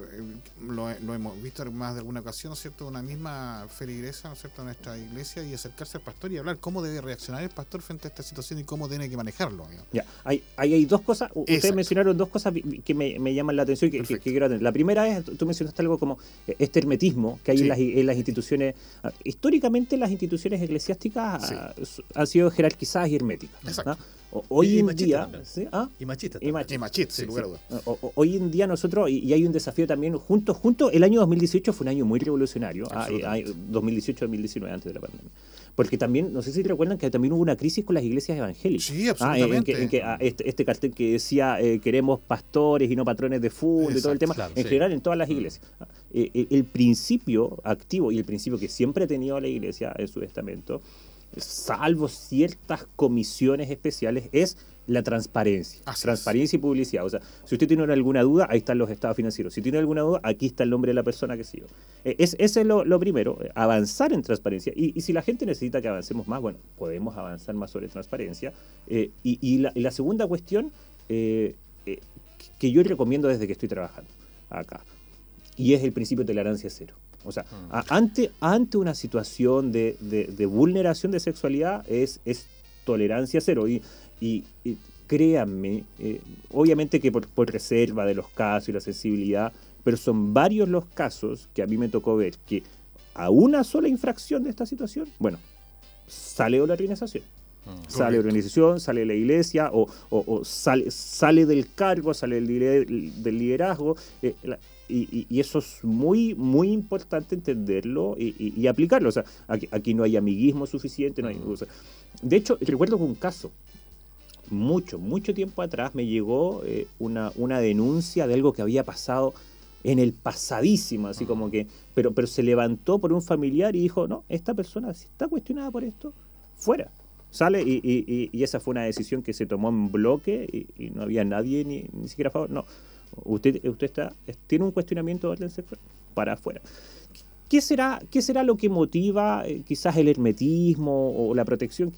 lo, hemos visto más de alguna ocasión, cierto? Una misma feligresa, ¿no es cierto?, a nuestra iglesia y acercarse al pastor y hablar cómo debe reaccionar el pastor frente a esta situación y cómo tiene que manejarlo. Ya, hay, hay, dos cosas, ustedes mencionaron dos cosas que me, llaman la atención y que, quiero atender. La primera es, tú mencionaste algo como este hermetismo que hay en, las, instituciones. Ah, históricamente las instituciones eclesiásticas ah, han sido jerarquizadas y herméticas. hoy en día. ¿Ah? Y machistas. Y, machistas, sin lugar a dudas. Hoy en día nosotros, y, hay un desafío también, junto, junto, el año 2018 fue un año muy revolucionario, 2018-2019, antes de la pandemia. Porque también, no sé si recuerdan que también hubo una crisis con las iglesias evangélicas. Sí, absolutamente. en que, este, este, cartel que decía eh, queremos pastores y no patrones de fútbol y todo el tema, en general en todas las iglesias. Eh, eh, el principio activo y el principio que siempre ha tenido la iglesia en su testamento, salvo ciertas comisiones especiales, es la transparencia. transparencia y publicidad. O sea, si usted tiene alguna duda, ahí están los estados financieros. Si tiene alguna duda, aquí está el nombre de la persona que sigue. Es, ese es lo, primero, avanzar en transparencia. Y, si la gente necesita que avancemos más, bueno, podemos avanzar más sobre transparencia. y, la, segunda cuestión que yo recomiendo desde que estoy trabajando acá y es el principio de tolerancia cero. O sea, mm. ante, ante una situación de, vulneración de sexualidad es, es tolerancia cero. Y, y, créanme, eh, obviamente que por, reserva de los casos y la sensibilidad, pero son varios los casos que a mí me tocó ver que a una sola infracción de esta situación, bueno, sale de la organización. Mm. Sale de la organización, sale de la iglesia, o, sale, sale del cargo, sale del, del liderazgo. Eh, y, eso es muy, muy importante entenderlo y, aplicarlo. O sea, aquí, no hay amiguismo suficiente. No hay, de hecho, recuerdo un caso, mucho, mucho tiempo atrás, me llegó eh, una, una denuncia de algo que había pasado en el pasadísimo, así como que, pero, pero se levantó por un familiar y dijo, no, esta persona, si está cuestionada por esto, fuera. Sale y, y, y esa fue una decisión que se tomó en bloque y, no había nadie ni, ni siquiera a favor. No, Usted, usted está, tiene un cuestionamiento de orden sexual para afuera. ¿Qué será, ¿Qué será lo que motiva eh, quizás el hermetismo o la protección?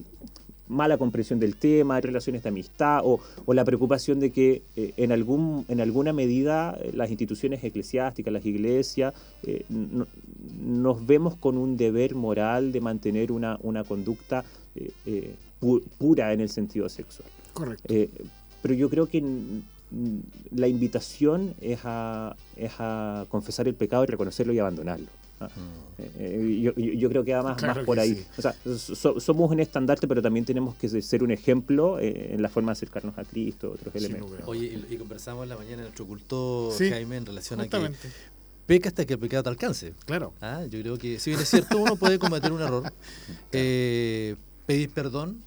Mala comprensión del tema, relaciones de amistad o, la preocupación de que eh, en, algún, en alguna medida eh, las instituciones eclesiásticas, las iglesias, nos vemos con un deber moral de mantener una, una conducta pura en el sentido sexual. Correcto. pero yo creo que la invitación es a, es a confesar el pecado y reconocerlo y abandonarlo. Eh, eh, yo, creo que va más, más por ahí. O sea, somos un estandarte, pero también tenemos que ser un ejemplo eh, en la forma de acercarnos a Cristo, otros elementos. Oye, y, conversamos en la mañana en nuestro culto, Jaime, en relación a que peca hasta que el pecado te alcance. Claro. ¿Ah? Yo creo que, si bien es cierto, uno puede cometer un error, pedir perdón,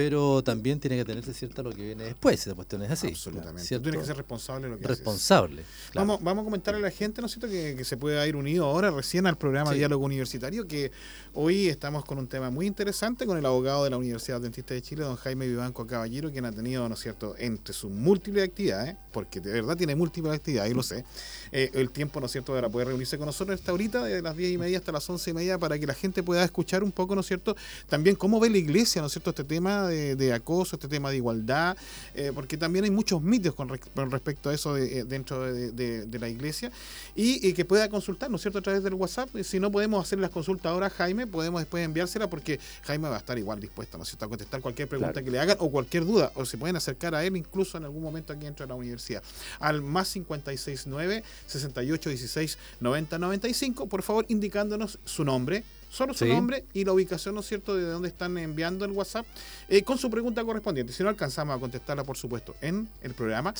pero también tiene que tenerse cierta lo que viene después, esa cuestión es así. Absolutamente. Tú tienes que ser responsable de lo que Responsable. Vamos, vamos a comentarle a la gente, ¿no es cierto?, que, se puede ir unido ahora recién al programa Diálogo Universitario, que hoy estamos con un tema muy interesante con el abogado de la Universidad Dentista de Chile, don Jaime Vivanco Caballero, quien ha tenido, ¿no es cierto?, entre sus múltiples actividades, porque de verdad tiene múltiples actividades, y lo sé, eh, el tiempo, ¿no es cierto?, para poder reunirse con nosotros esta ahorita, de las 10 y media hasta las 11 y media, para que la gente pueda escuchar un poco, ¿no es cierto?, también cómo ve la iglesia, ¿no es cierto?, este tema de, acoso, este tema de igualdad, eh, porque también hay muchos mitos con, respecto a eso eh, dentro de, la iglesia, y, que pueda consultar, ¿no es cierto?, a través del WhatsApp. Si no podemos hacer las consultas ahora, Jaime, podemos después enviársela porque Jaime va a estar igual dispuesto, ¿no es cierto?, a contestar cualquier pregunta que le hagan o cualquier duda, o se pueden acercar a él incluso en algún momento aquí dentro de la universidad. Al más 569 6816 9095, por favor, indicándonos su nombre solo su nombre y la ubicación, ¿no es cierto?, de dónde están enviando el WhatsApp, eh, con su pregunta correspondiente. Si no alcanzamos a contestarla, por supuesto, en el programa,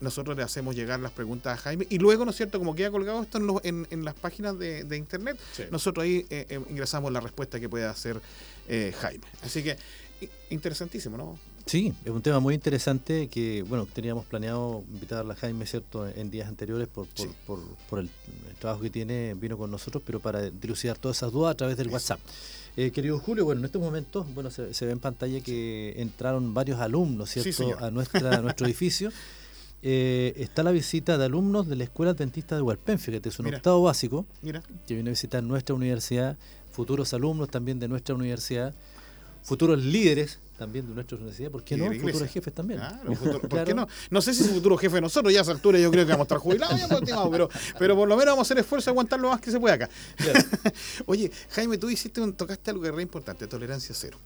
nosotros le hacemos llegar las preguntas a Jaime y luego, ¿no es cierto?, como queda colgado esto en, en, las páginas de, internet, nosotros ahí eh, eh, ingresamos la respuesta que puede hacer Jaime. Así que interesantísimo, ¿no? Sí, es un tema muy interesante que, bueno, teníamos planeado invitar a Jaime, ¿cierto?, en días anteriores por, por, por, el, trabajo que tiene, vino con nosotros, pero para dilucidar todas esas dudas a través del WhatsApp. Eh, querido Julio, bueno, en estos momentos, bueno, se, ve en pantalla que entraron varios alumnos, ¿cierto?, a, nuestra, nuestro edificio. Eh, está la visita de alumnos de la Escuela Dentista de Hualpén, que es un octavo básico, Mira. que viene a visitar nuestra universidad, futuros alumnos también de nuestra universidad, futuros líderes también de nuestra universidad, ¿por qué no? Futuros jefes también. ¿por qué no? No sé si es futuro jefe de nosotros, ya a esa altura yo creo que vamos a estar jubilados, pero, pero por lo menos vamos a hacer esfuerzo a aguantar lo más que se pueda acá. Oye, Jaime, tú hiciste un, tocaste algo que es re importante, tolerancia cero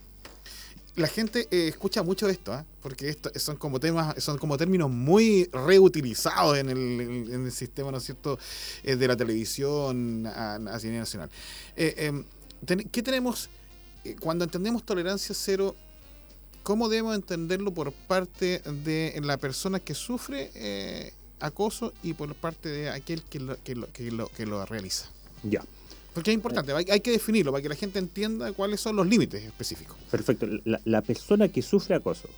la gente eh, escucha mucho esto, ¿ah? porque esto son como temas, son como términos muy reutilizados en el, sistema, ¿no es cierto?, eh, de la televisión a, nivel nacional. Eh, em, ¿Qué tenemos cuando entendemos tolerancia cero? ¿Cómo debemos entenderlo por parte de la persona que sufre acoso y por parte de aquel que lo, que lo, que lo, que lo realiza? Ya. Porque es importante, hay, que definirlo para que la gente entienda cuáles son los límites específicos. Perfecto. La, persona que sufre acoso,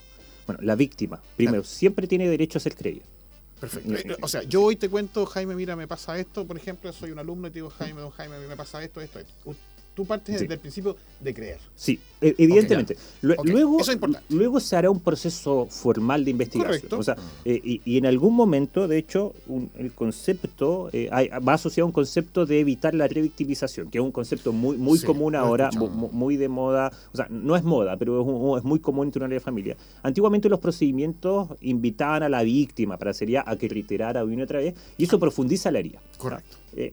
bueno, la víctima, primero, siempre tiene derecho a ser creída. Perfecto. Eh, o sea, yo hoy te cuento, Jaime, mira, me pasa esto, por ejemplo, soy un alumno y te digo, Jaime, don Jaime, me pasa esto, esto, esto tú partes desde el principio de creer. Sí, e, evidentemente. luego, luego se hará un proceso formal de investigación. O sea, eh, y, en algún momento, de hecho, el concepto eh, va asociado a un concepto de evitar la revictimización, que es un concepto muy, muy común ahora, muy, de moda. O sea, no es moda, pero es, muy común entre una de familia. Antiguamente los procedimientos invitaban a la víctima para sería a que reiterara una y otra vez, y eso profundiza la herida. Correcto. Eh,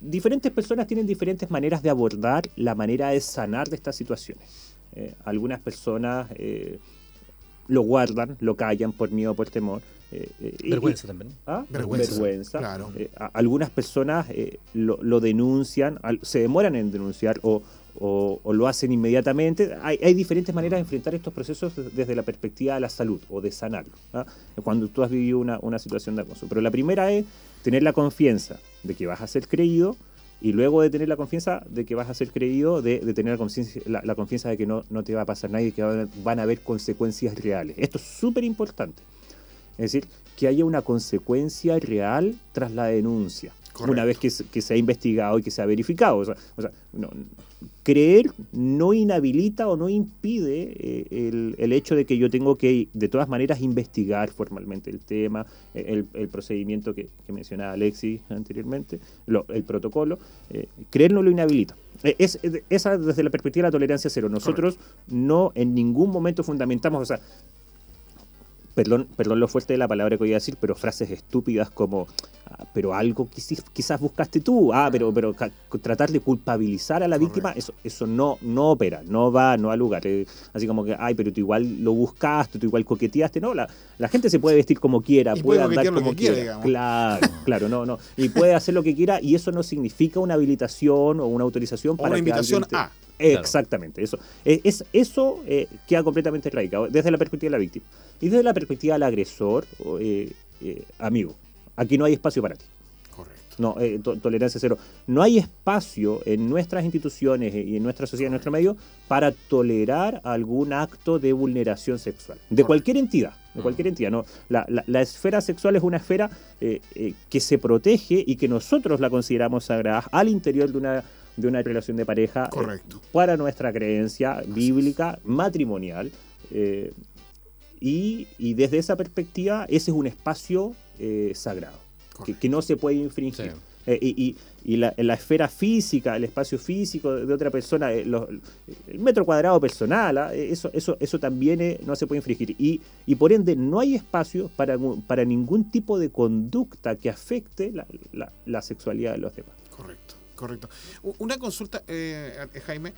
diferentes personas tienen diferentes maneras de abordar la manera de sanar de estas situaciones. Eh, algunas personas eh, lo guardan, lo callan por miedo, por temor. Eh, vergüenza también. ¿Ah? Vergüenza. Claro. algunas personas lo, denuncian, se demoran en denunciar o, lo hacen inmediatamente. Hay, diferentes maneras de enfrentar estos procesos desde la perspectiva de la salud o de sanarlo. ¿ah? Cuando tú has vivido una, una situación de acoso. Pero la primera es tener la confianza de que vas a ser creído y luego de tener la confianza de que vas a ser creído, de, tener la, la, confianza de que no, no, te va a pasar nada y que van, a haber consecuencias reales. Esto es súper importante. Es decir, que haya una consecuencia real tras la denuncia una vez que, se ha investigado y que se ha verificado. O sea, creer no inhabilita o no impide eh, el, hecho de que yo tengo que, de todas maneras, investigar formalmente el tema, eh, el, procedimiento que, mencionaba Alexis anteriormente, el protocolo. Eh, creer no lo inhabilita. Es, esa desde la perspectiva de la tolerancia cero. Nosotros no en ningún momento fundamentamos, o sea, perdón, perdón lo fuerte de la palabra que voy a decir, pero frases estúpidas como, ah, pero algo quizás, quizás buscaste tú, ah, pero, pero tratar de culpabilizar a la víctima, eso, eso no, no opera, no va, no a lugar. Eh, así como que, ay, pero tú igual lo buscaste, tú igual coqueteaste, no, la, la gente se puede vestir como quiera, puede, andar como quiera. claro, claro, no, no. Y puede hacer lo que quiera y eso no significa una habilitación o una autorización para una invitación a. Exactamente, eso. Es, eso eh, queda completamente erradicado desde la perspectiva de la víctima. Y desde la perspectiva del agresor, eh, eh, amigo, aquí no hay espacio para ti. Correcto. No, tolerancia cero. No hay espacio en nuestras instituciones y en nuestra sociedad, en nuestro medio, para tolerar algún acto de vulneración sexual. De cualquier entidad. De cualquier entidad. ¿no? La, la, esfera sexual es una esfera que se protege y que nosotros la consideramos sagrada al interior de una de una relación de pareja eh, Correcto. para nuestra creencia bíblica, matrimonial. Eh, y, desde esa perspectiva, ese es un espacio eh, sagrado, que, no se puede infringir. y, la, esfera física, el espacio físico de, otra persona, el metro cuadrado personal, ¿ah? eso, eso, eso también no se puede infringir. Y, y por ende no hay espacio para, para ningún tipo de conducta que afecte la, la sexualidad de los demás. Correcto. Correcto. Una consulta, eh, eh, Jaime.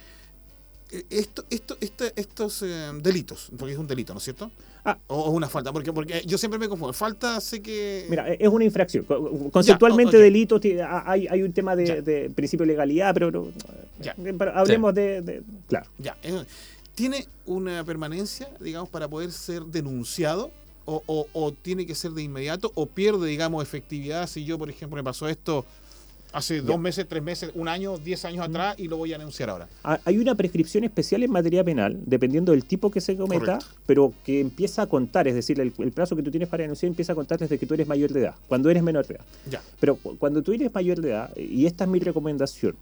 Eh, esto, esto, estos delitos, porque es un delito, ¿no es cierto? Ah. O es una falta, porque, porque yo siempre me confundo. Falta, sé que. Mira, es una infracción. Conceptualmente, delito, hay, hay un tema de, principio de legalidad, pero, hablemos de, Claro. Ya. ¿Tiene una permanencia, digamos, para poder ser denunciado? O, o, tiene que ser de inmediato? ¿O pierde, digamos, efectividad si yo, por ejemplo, me pasó esto Hace dos meses, tres meses, un año, diez años atrás y lo voy a anunciar ahora. Ah, hay una prescripción especial en materia penal, dependiendo del tipo que se cometa, pero que empieza a contar, es decir, el, plazo que tú tienes para denunciar empieza a contar desde que tú eres mayor de edad, cuando eres menor de edad. Ya. Pero cuando tú eres mayor de edad, y esta es mi recomendación,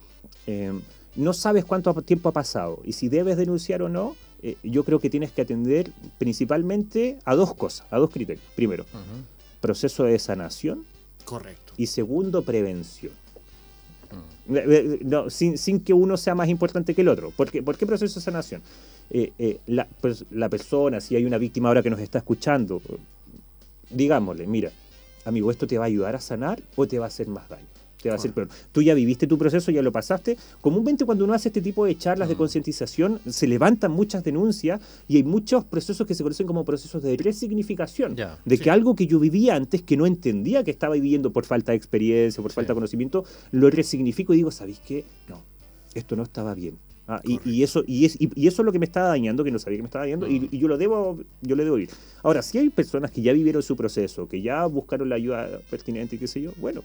eh, no sabes cuánto tiempo ha pasado y si debes denunciar o no, eh, yo creo que tienes que atender principalmente a dos cosas, a dos criterios. Primero, proceso de sanación. Correcto. Y segundo, prevención. Eh, eh, no, sin, que uno sea más importante que el otro. ¿Por qué, proceso de sanación? la, pues, la persona, si hay una víctima ahora que nos está escuchando, digámosle, mira, amigo, ¿esto te va a ayudar a sanar o te va a hacer más daño? Te va a ser peor. Tú ya viviste tu proceso, ya lo pasaste. Comúnmente cuando uno hace este tipo de charlas de mm. concientización, se levantan muchas denuncias y hay muchos procesos que se conocen como procesos de resignificación. de que algo que yo vivía antes, que no entendía que estaba viviendo por falta de experiencia, por falta de conocimiento, lo resignifico y digo, ¿sabéis qué? No, esto no estaba bien. Ah, y, eso, y, es, y, eso es lo que me estaba dañando, que no sabía que me estaba dañando, y, mm. yo lo debo, yo le debo ir. Ahora, si hay personas que ya vivieron su proceso, que ya buscaron la ayuda pertinente y qué sé yo, bueno,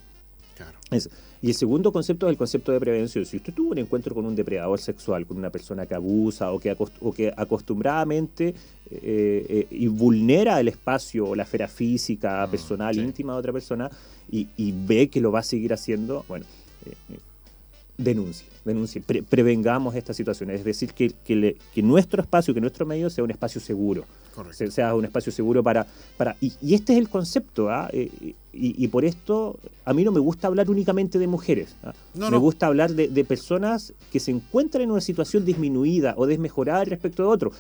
y el segundo concepto es el concepto de prevención. Si usted tuvo un encuentro con un depredador sexual, con una persona que abusa o que, que acostumbradamente eh, eh, y vulnera el espacio o la esfera física, mm, personal, íntima de otra persona y, ve que lo va a seguir haciendo, bueno, eh, denuncie, denuncie, prevengamos esta situación. Es decir, que, que, nuestro espacio, que nuestro medio sea un espacio seguro. Sea un espacio seguro para... para y, este es el concepto, ¿ah? Eh, y, por esto a mí no me gusta hablar únicamente de mujeres. ¿ah? me gusta hablar de, de, personas que se encuentran en una situación disminuida o desmejorada respecto de otro.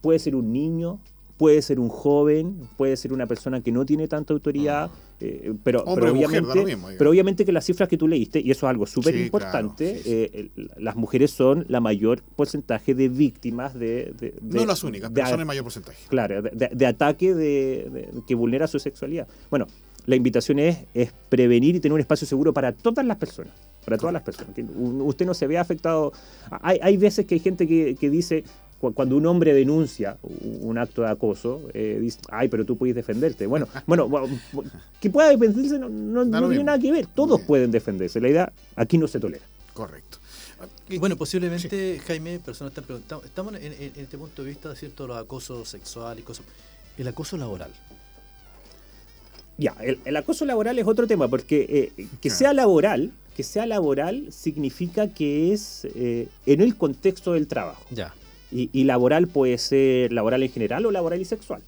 Puede ser un niño, puede ser un joven, puede ser una persona que no tiene tanta autoridad, ah. eh, pero, obviamente, pero obviamente que las cifras que tú leíste, y eso es algo súper importante, eh, las mujeres son la mayor porcentaje de víctimas de... no las únicas, pero son el mayor porcentaje. Claro, de, ataque de, que vulnera su sexualidad. Bueno, la invitación es, es prevenir y tener un espacio seguro para todas las personas para todas las personas. Que usted no se vea afectado. Hay, hay veces que hay gente que, que dice, cuando un hombre denuncia un acto de acoso, eh, dice, ay, pero tú puedes defenderte. Bueno, bueno, que pueda defenderse no, tiene nada que ver. Todos pueden defenderse. La idea aquí no se tolera. Correcto. Bueno, posiblemente, Jaime, personas están preguntando, estamos en, este punto de vista, ¿cierto?, los acosos sexuales y cosas. El acoso laboral. Ya, el, acoso laboral es otro tema, porque eh, que sea laboral, que sea laboral significa que es eh, en el contexto del trabajo. Ya. Y, laboral puede ser laboral en general o laboral y sexual.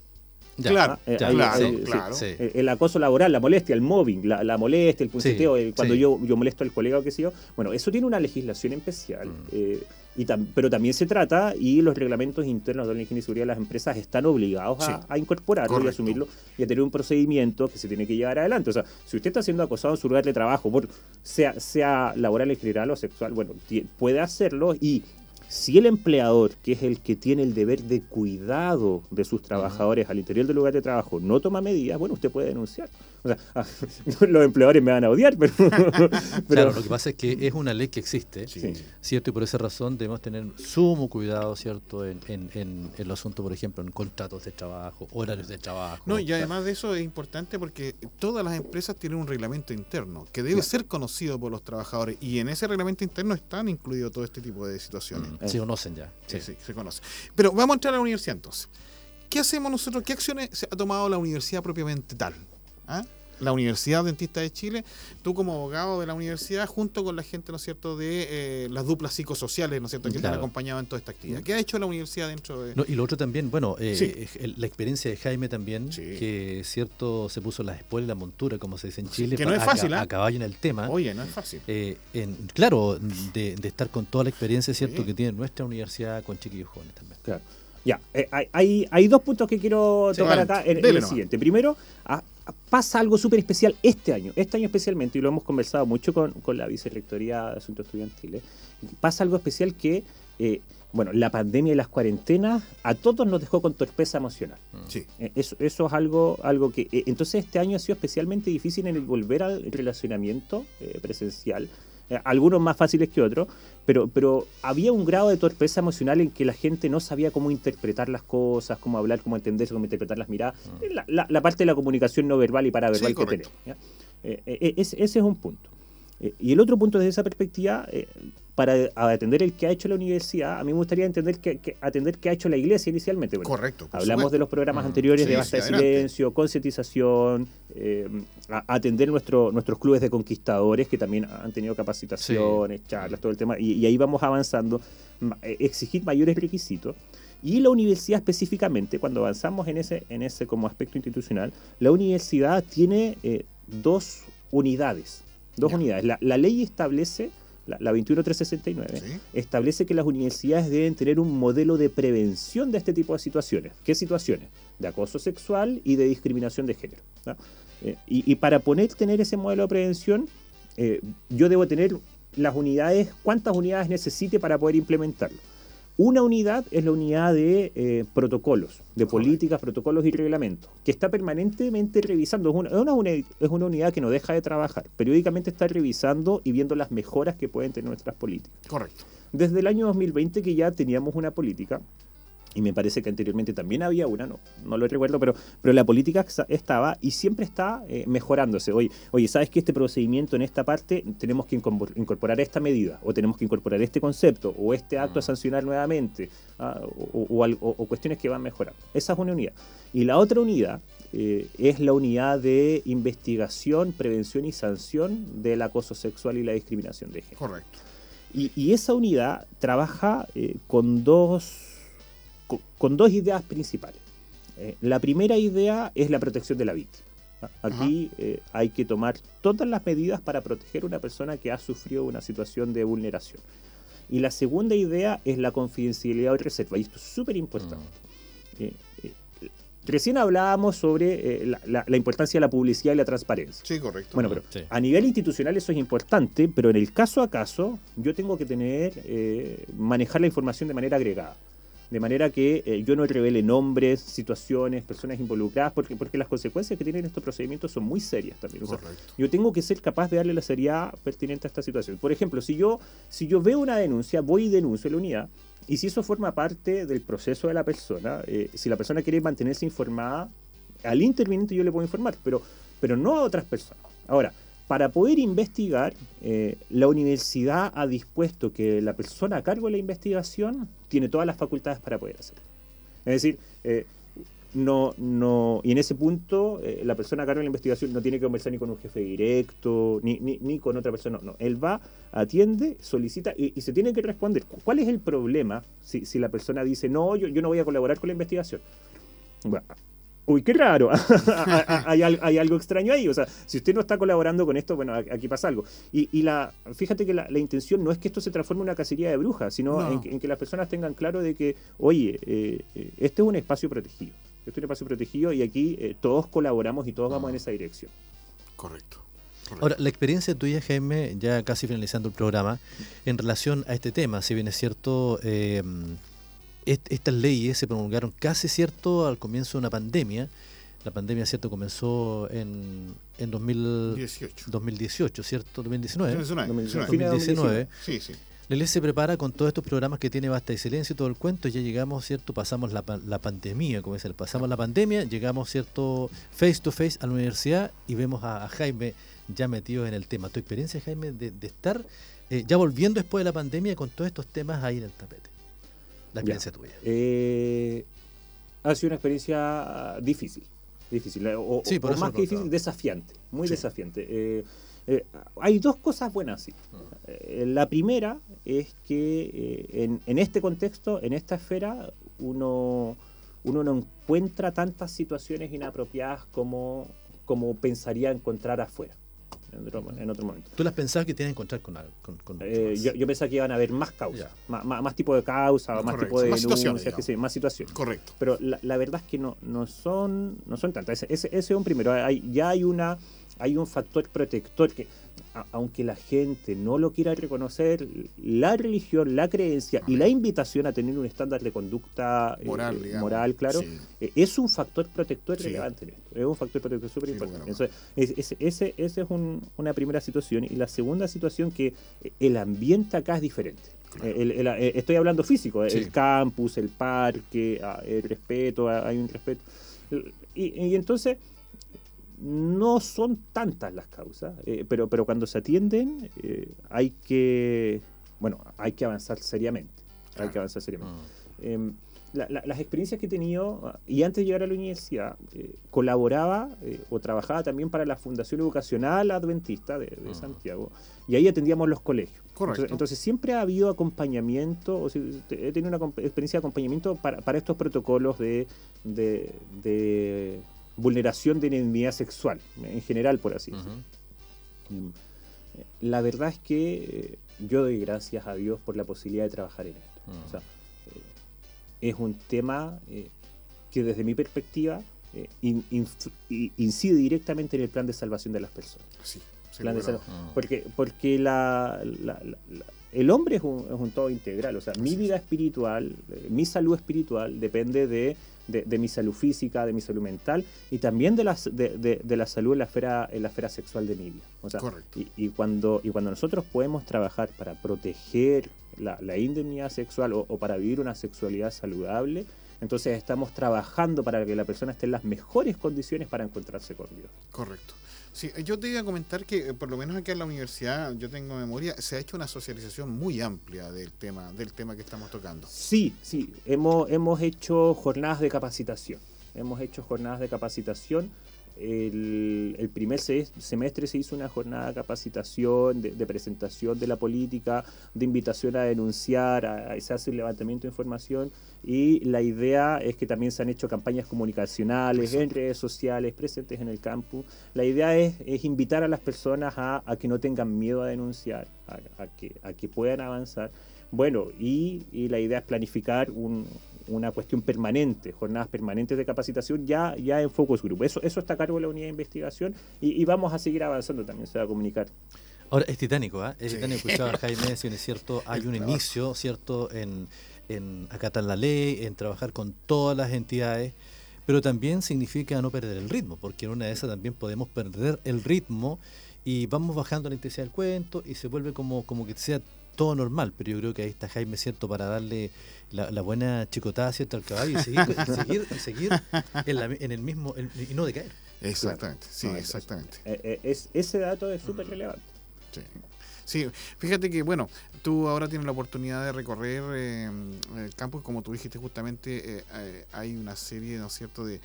claro, ah, claro, claro. El, acoso laboral, la molestia, el mobbing, la, molestia, el punceteo, cuando yo, yo molesto al colega o qué sé yo. Bueno, eso tiene una legislación especial. Mm. Eh, y pero también se trata, y los reglamentos internos de la higiene y seguridad de las empresas están obligados a, incorporarlo y asumirlo y a tener un procedimiento que se tiene que llevar adelante. O sea, si usted está siendo acosado en su lugar de trabajo, por, sea, sea laboral en general o sexual, bueno, puede hacerlo y si el empleador, que es el que tiene el deber de cuidado de sus trabajadores al interior del lugar de trabajo, no toma medidas, bueno, usted puede denunciar. O sea, los empleadores me van a odiar, pero, Claro, lo que pasa es que es una ley que existe, ¿cierto? Y por esa razón debemos tener sumo cuidado, ¿cierto? En, en, en, en los asuntos, por ejemplo, en contratos de trabajo, horarios de trabajo. No, y además de eso es importante porque todas las empresas tienen un reglamento interno que debe ser conocido por los trabajadores y en ese reglamento interno están incluidos todo este tipo de situaciones. Mm, se conocen ya. Sí. sí, se conocen. Pero vamos a entrar a la universidad entonces. ¿Qué hacemos nosotros? ¿Qué acciones ha tomado la universidad propiamente tal? ¿Ah? la Universidad Dentista de Chile, tú como abogado de la universidad, junto con la gente, ¿no es cierto?, de eh, las duplas psicosociales, ¿no es cierto?, que te han acompañado en toda esta actividad. ¿Qué ha hecho la universidad dentro de...? y lo otro también, bueno, eh, la experiencia de Jaime también, que cierto se puso la espuela y la montura, como se dice en Chile, que no es fácil, a, caballo en el tema. Oye, no es fácil. Eh, en, claro, de, estar con toda la experiencia, ¿cierto?, que tiene nuestra universidad con chiquillos jóvenes también. Claro. Ya, hay, hay, dos puntos que quiero tocar acá en, el siguiente. Primero, a, pasa algo súper especial este año, este año especialmente, y lo hemos conversado mucho con, la Vicerrectoría de Asuntos Estudiantiles, pasa algo especial que, eh, bueno, la pandemia y las cuarentenas a todos nos dejó con torpeza emocional. Mm. Sí. Eh, eso, eso, es algo, algo que... Eh, entonces este año ha sido especialmente difícil en el volver al relacionamiento presencial algunos más fáciles que otros, pero, pero había un grado de torpeza emocional en que la gente no sabía cómo interpretar las cosas, cómo hablar, cómo entenderse, cómo interpretar las miradas, mm. la, parte de la comunicación no verbal y paraverbal que tenemos. Eh, eh, ese, es un punto. Y el otro punto desde esa perspectiva, para atender el que ha hecho la universidad, a mí me gustaría entender que, atender qué ha hecho la iglesia inicialmente. Correcto. Hablamos de los programas mm. anteriores de basta de silencio, concientización, eh, atender nuestro, nuestros clubes de conquistadores que también han tenido capacitaciones, charlas, todo el tema, y, ahí vamos avanzando, eh, exigir mayores requisitos. Y la universidad específicamente, cuando avanzamos en ese, en ese como aspecto institucional, la universidad tiene eh, dos unidades. Dos unidades. La, la ley establece la, 21369, establece que las universidades deben tener un modelo de prevención de este tipo de situaciones. ¿Qué situaciones? De acoso sexual y de discriminación de género. Eh, y, para poner, tener ese modelo de prevención, eh, yo debo tener las unidades, cuántas unidades necesite para poder implementarlo. Una unidad es la unidad de eh, protocolos, de políticas, protocolos y reglamentos, que está permanentemente revisando. Es una, es una, unidad que no deja de trabajar. Periódicamente está revisando y viendo las mejoras que pueden tener nuestras políticas. Correcto. Desde el año 2020 que ya teníamos una política y me parece que anteriormente también había una, no, no lo recuerdo, pero, pero la política estaba y siempre está eh, mejorándose. Oye, oye, ¿sabes que este procedimiento en esta parte tenemos que incorporar esta medida, o tenemos que incorporar este concepto, o este acto a mm. sancionar nuevamente, ah, o, cuestiones que van mejorando? Esa es una unidad. Y la otra unidad eh, es la unidad de investigación, prevención y sanción del acoso sexual y la discriminación de género. Correcto. Y, esa unidad trabaja eh, con dos con, dos ideas principales. Eh, la primera idea es la protección de la víctima. Aquí eh, hay que tomar todas las medidas para proteger a una persona que ha sufrido una situación de vulneración. Y la segunda idea es la confidencialidad o reserva. Y esto es súper importante. Mm. Eh, recién hablábamos sobre la, importancia de la publicidad y la transparencia. Sí, correcto. Bueno, pero a nivel institucional eso es importante, pero en el caso a caso yo tengo que tener, manejar la información de manera agregada de manera que eh, yo no revele nombres, situaciones, personas involucradas, porque, porque las consecuencias que tienen estos procedimientos son muy serias también. yo tengo que ser capaz de darle la seriedad pertinente a esta situación. Por ejemplo, si yo, si yo veo una denuncia, voy y denuncio la unidad, y si eso forma parte del proceso de la persona, eh, si la persona quiere mantenerse informada, al interviniente yo le puedo informar, pero, pero no a otras personas. Ahora, para poder investigar, eh, la universidad ha dispuesto que la persona a cargo de la investigación tiene todas las facultades para poder hacerlo. Es decir, eh, no, no, y en ese punto eh, la persona a cargo de la investigación no tiene que conversar ni con un jefe directo, ni, ni, con otra persona, no, él va, atiende, solicita y, se tiene que responder. ¿Cuál es el problema si, si la persona dice, no, yo, yo no voy a colaborar con la investigación? Bueno, uy, qué raro, hay, algo extraño ahí. O sea, si usted no está colaborando con esto, bueno, aquí pasa algo. Y, la, fíjate que la, intención no es que esto se transforme en una cacería de brujas, sino en, que las personas tengan claro de que, oye, eh, eh, este es un espacio protegido. Este es un espacio protegido y aquí eh, todos colaboramos y todos vamos en esa dirección. Correcto. Ahora, la experiencia tuya, Jaime, ya casi finalizando el programa, en relación a este tema, si bien es cierto, estas leyes se promulgaron casi cierto al comienzo de una pandemia. La pandemia, cierto, comenzó en, en 2018. 2018, ¿cierto? 2019. 2019. Sí, sí. La ley se prepara con todos estos programas que tiene Basta y Silencio y todo el cuento. Ya llegamos, ¿cierto? Pasamos la, la pandemia, como el, pasamos la pandemia, llegamos, ¿cierto? Face to face a la universidad y vemos a, Jaime ya metido en el tema. ¿Tu experiencia, Jaime, de, estar eh, ya volviendo después de la pandemia con todos estos temas ahí en el tapete? La experiencia tuya? Eh, ha sido una experiencia difícil, difícil, eh, o, más que difícil, desafiante, muy desafiante. Eh, hay dos cosas buenas, sí. Ah. la primera es que en, en, este contexto, en esta esfera, uno, uno no encuentra tantas situaciones inapropiadas como, como pensaría encontrar afuera en otro, momento. ¿Tú las pensabas que tienen que encontrar con algo? Eh, yo, pensaba que iban a haber más causas, más, más, tipo de causas, más tipo de más denuncias, que más situaciones. Correcto. Pero la, verdad es que no, no, son, no son tantas. Ese, ese, es un primero. Hay, ya hay, una, hay un factor protector que aunque la gente no lo quiera reconocer, la religión, la creencia y la invitación a tener un estándar de conducta eh, moral, claro, eh, es un factor protector relevante en esto. Es un factor protector súper importante. ese, ese, es una primera situación. Y la segunda situación que el ambiente acá es diferente. Eh, estoy hablando físico, el campus, el parque, ah, el respeto, ah, hay un respeto. y entonces no son tantas las causas, eh, pero, pero cuando se atienden eh, hay que, bueno, hay que avanzar seriamente. Hay que avanzar seriamente. Mm. Em, las experiencias que he tenido, y antes de llegar a la universidad, eh, colaboraba o trabajaba también para la Fundación Educacional Adventista de, mm. Santiago, y ahí atendíamos los colegios. Correcto. Entonces, siempre ha habido acompañamiento, o he tenido una experiencia de acompañamiento para, para estos protocolos de, de vulneración de intimidad sexual, en general, por así decirlo. Mm, la verdad es que eh, yo doy gracias a Dios por la posibilidad de trabajar en esto. Eh, es un tema eh, que desde mi perspectiva incide directamente en el plan de salvación de las personas. Sí, mm. Porque, porque la, el hombre es un, es un, todo integral. O sea, mi vida espiritual, mi salud espiritual depende de de, mi salud física, de mi salud mental y también de la, de, de, la salud en la, esfera, en la esfera sexual de mi vida. O sea, y, y, cuando, y cuando nosotros podemos trabajar para proteger la, la indemnidad sexual o, para vivir una sexualidad saludable, entonces estamos trabajando para que la persona esté en las mejores condiciones para encontrarse con Dios. Correcto. Sí, yo te iba a comentar que eh, por lo menos aquí en la universidad, yo tengo memoria, se ha hecho una socialización muy amplia del tema, del tema que estamos tocando. Sí, sí, hemos, hemos hecho jornadas de capacitación. Hemos hecho jornadas de capacitación el, primer semestre se hizo una jornada de capacitación, de, presentación de la política, de invitación a denunciar, a, se hace un levantamiento de información y la idea es que también se han hecho campañas comunicacionales en redes sociales, presentes en el campus. La idea es, invitar a las personas a, que no tengan miedo a denunciar, a, que, a que puedan avanzar. Bueno, y la idea es planificar un, una cuestión permanente, jornadas permanentes de capacitación ya, ya en Focus Group. Eso, eso está a cargo de la unidad de investigación y, vamos a seguir avanzando también, se va a comunicar. Ahora, es titánico, ¿eh? Es titánico escuchar a Jaime, si es cierto, hay un inicio, ¿cierto?, en, en acatar la ley, en trabajar con todas las entidades, pero también significa no perder el ritmo, porque en una de esas también podemos perder el ritmo y vamos bajando la intensidad del cuento y se vuelve como, como que sea todo normal, pero yo creo que ahí está Jaime, ¿cierto?, para darle la, buena chicotada, ¿cierto?, al caballo y seguir, y seguir, en, el mismo, y no decaer. Exactamente, sí, exactamente. Eh, eh, es, ese dato es súper relevante. Sí. Sí, fíjate que, bueno, tú ahora tienes la oportunidad de recorrer eh, el campus, como tú dijiste justamente, hay una serie, ¿no es cierto?, de,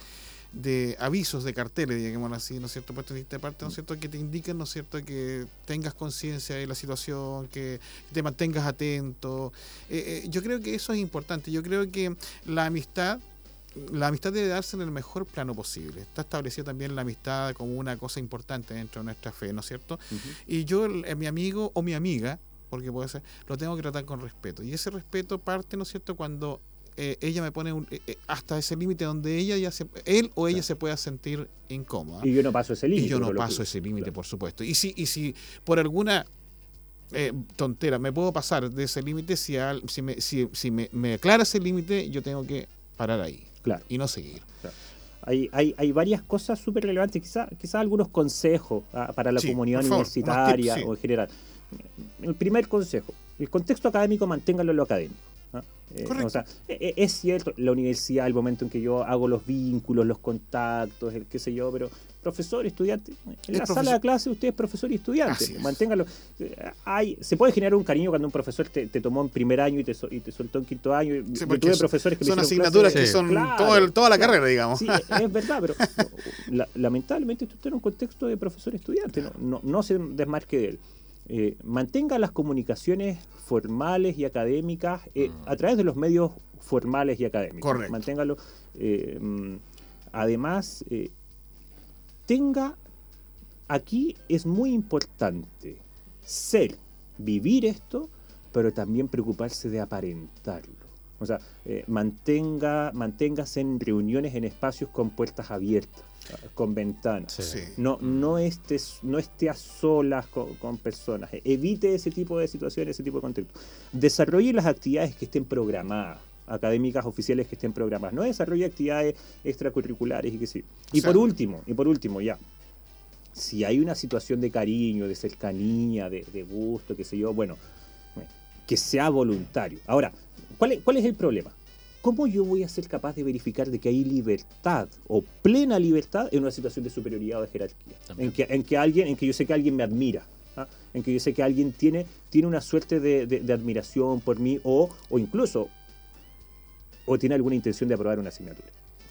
de avisos, de carteles, digamos así, ¿no es cierto? Puestos en esta parte, ¿no es cierto? Que te indican, ¿no es cierto? Que tengas conciencia de la situación, que te mantengas atento. Eh, eh, yo creo que eso es importante. Yo creo que la amistad, la amistad debe darse en el mejor plano posible. Está establecido también la amistad como una cosa importante dentro de nuestra fe, ¿no es cierto? Y yo, eh, mi amigo o mi amiga, porque puede ser, lo tengo que tratar con respeto. Y ese respeto parte, ¿no es cierto?, cuando eh, ella me pone un, eh, eh, hasta ese límite donde ella ya se, él o ella se pueda sentir incómoda. Y yo no paso ese límite. Y yo no paso ese límite, por supuesto. Y si, y si por alguna tontera me puedo pasar de ese límite, si, si, me, si, si me, me aclara ese límite, yo tengo que parar ahí. Claro. Y no seguir. Hay, hay, hay, varias cosas súper relevantes, quizás quizá algunos consejos ah, para la comunidad universitaria o en general. El primer consejo, el contexto académico manténgalo en lo académico. Eh, o sea, e, e, es cierto, la universidad, el momento en que yo hago los vínculos, los contactos, el qué sé yo, pero profesor, estudiante, en la sala de clase usted es profesor y estudiante, manténgalo. Eh, hay, se puede generar un cariño cuando un profesor te, tomó en primer año y te, y te soltó en quinto año. tuve profesores que son asignaturas que son toda la carrera, digamos. Sí, es verdad, pero lamentablemente usted está en un contexto de profesor-estudiante, no, no, no se desmarque de él. Eh, mantenga las comunicaciones formales y académicas eh, mm. a través de los medios formales y académicos. Correcto. Manténgalo. Eh, mm, además, tenga, aquí es muy importante ser, vivir esto, pero también preocuparse de aparentarlo. O sea, mantenga, manténgase en reuniones en espacios con puertas abiertas con ventanas. No, no, estés, no esté a solas con, personas. Evite ese tipo de situaciones, ese tipo de contexto. Desarrolle las actividades que estén programadas académicas oficiales que estén programadas. No desarrolle actividades extracurriculares y que sí. Y por último, y por último, ya. Si hay una situación de cariño, de cercanía, de, gusto, qué sé yo, bueno, que sea voluntario. Ahora, ¿cuál es, cuál es el problema? ¿Cómo yo voy a ser capaz de verificar de que hay libertad o plena libertad en una situación de superioridad o de jerarquía? En que, en que, alguien, en que yo sé que alguien me admira, ¿ah? en que yo sé que alguien tiene, tiene una suerte de, admiración por mí o, o incluso o tiene alguna intención de aprobar una asignatura.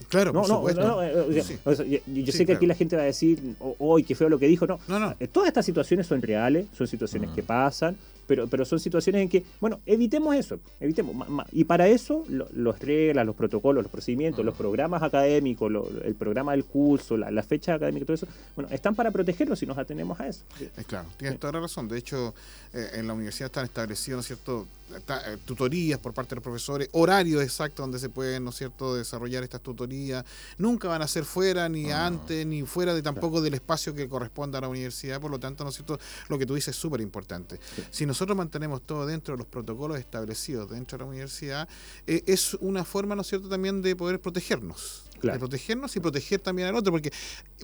Claro, no, no, yo, sé que aquí la gente va a decir, hoy qué feo lo que dijo. No, no, no. Eh, todas estas situaciones son reales, son situaciones que pasan, pero, pero son situaciones en que, bueno, evitemos eso, evitemos. Y para eso, los reglas, los protocolos, los procedimientos, los programas académicos, el programa del curso, la, fecha académica, todo eso, bueno, están para protegernos si nos atenemos a eso. Es claro, tienes toda la razón. De hecho, eh, en la universidad están establecidos, ¿no es cierto?, eh, tutorías por parte de los profesores, horarios exactos donde se pueden, ¿no es cierto?, desarrollar estas tutorías. Nunca van a ser fuera, ni antes, ni fuera de tampoco del espacio que corresponda a la universidad. Por lo tanto, ¿no es cierto?, lo que tú dices es súper importante. Si nosotros mantenemos todo dentro de los protocolos establecidos dentro de la universidad, eh, es una forma, ¿no es cierto?, también de poder protegernos. De protegernos y proteger también al otro, porque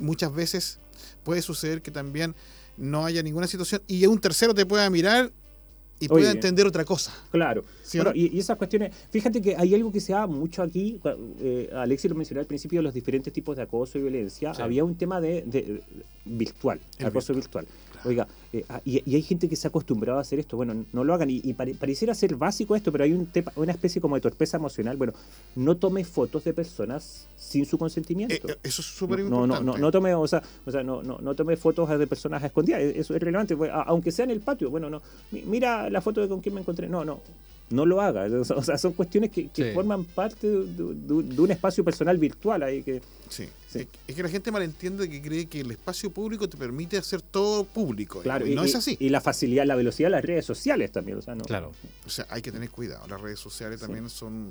muchas veces puede suceder que también no haya ninguna situación y un tercero te pueda mirar y pueda entender otra cosa. Claro. y, esas cuestiones, fíjate que hay algo que se da mucho aquí, eh, Alexis lo mencionó al principio de los diferentes tipos de acoso y violencia, había un tema de, virtual, acoso virtual. Oiga, eh, ah, y, hay gente que se ha acostumbrado a hacer esto. Bueno, no lo hagan. Y, pareciera ser básico esto, pero hay un una especie como de torpeza emocional. Bueno, no tome fotos de personas sin su consentimiento. Eh, eso es súper importante. No, no, no, tome, o sea, o sea no, no, no tome fotos de personas escondidas. Eso es relevante. Aunque sea en el patio. Bueno, no. Mira la foto de con quién me encontré. No, no no lo haga. O sea, son cuestiones que, forman parte de, un espacio personal virtual ahí que... Sí. Es que la gente malentiende que cree que el espacio público te permite hacer todo público. Claro, y, no es así. Y la facilidad, la velocidad de las redes sociales también. O sea, no. Claro. O sea, hay que tener cuidado. Las redes sociales también son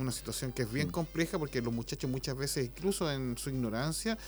una situación que es bien mm. compleja porque los muchachos muchas veces, incluso en su ignorancia,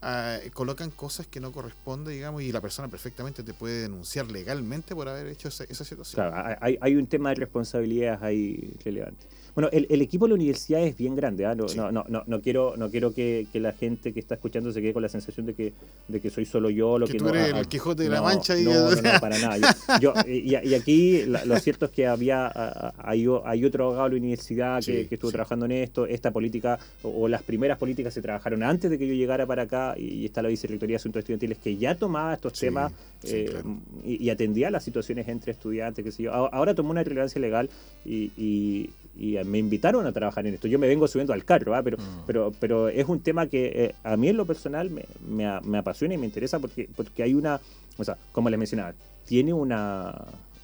ah, colocan cosas que no corresponden, digamos, y la persona perfectamente te puede denunciar legalmente por haber hecho esa, situación. Claro, hay, hay un tema de responsabilidades ahí relevante. Bueno, el, equipo de la universidad es bien grande. ¿ah? No, no, no, no, quiero, no quiero que, la gente que está escuchando se quede con la sensación de que, de que soy solo yo. Lo que, tú eres el Quijote de la Mancha. Y... No, no, para nada. Yo, y, aquí lo cierto es que había hay, hay otro abogado de la universidad que, estuvo trabajando en esto. Esta política o, las primeras políticas se trabajaron antes de que yo llegara para acá y, está la Vicerrectoría de Asuntos Estudiantiles que ya tomaba estos temas eh, y, atendía las situaciones entre estudiantes. Que sé yo. Ahora tomó una relevancia legal y y me invitaron a trabajar en esto. Yo me vengo subiendo al carro, ¿ah? pero, mm. pero, pero es un tema que eh, a mí en lo personal me, me, apasiona y me interesa porque, porque hay una, o sea, como les mencionaba, tiene una,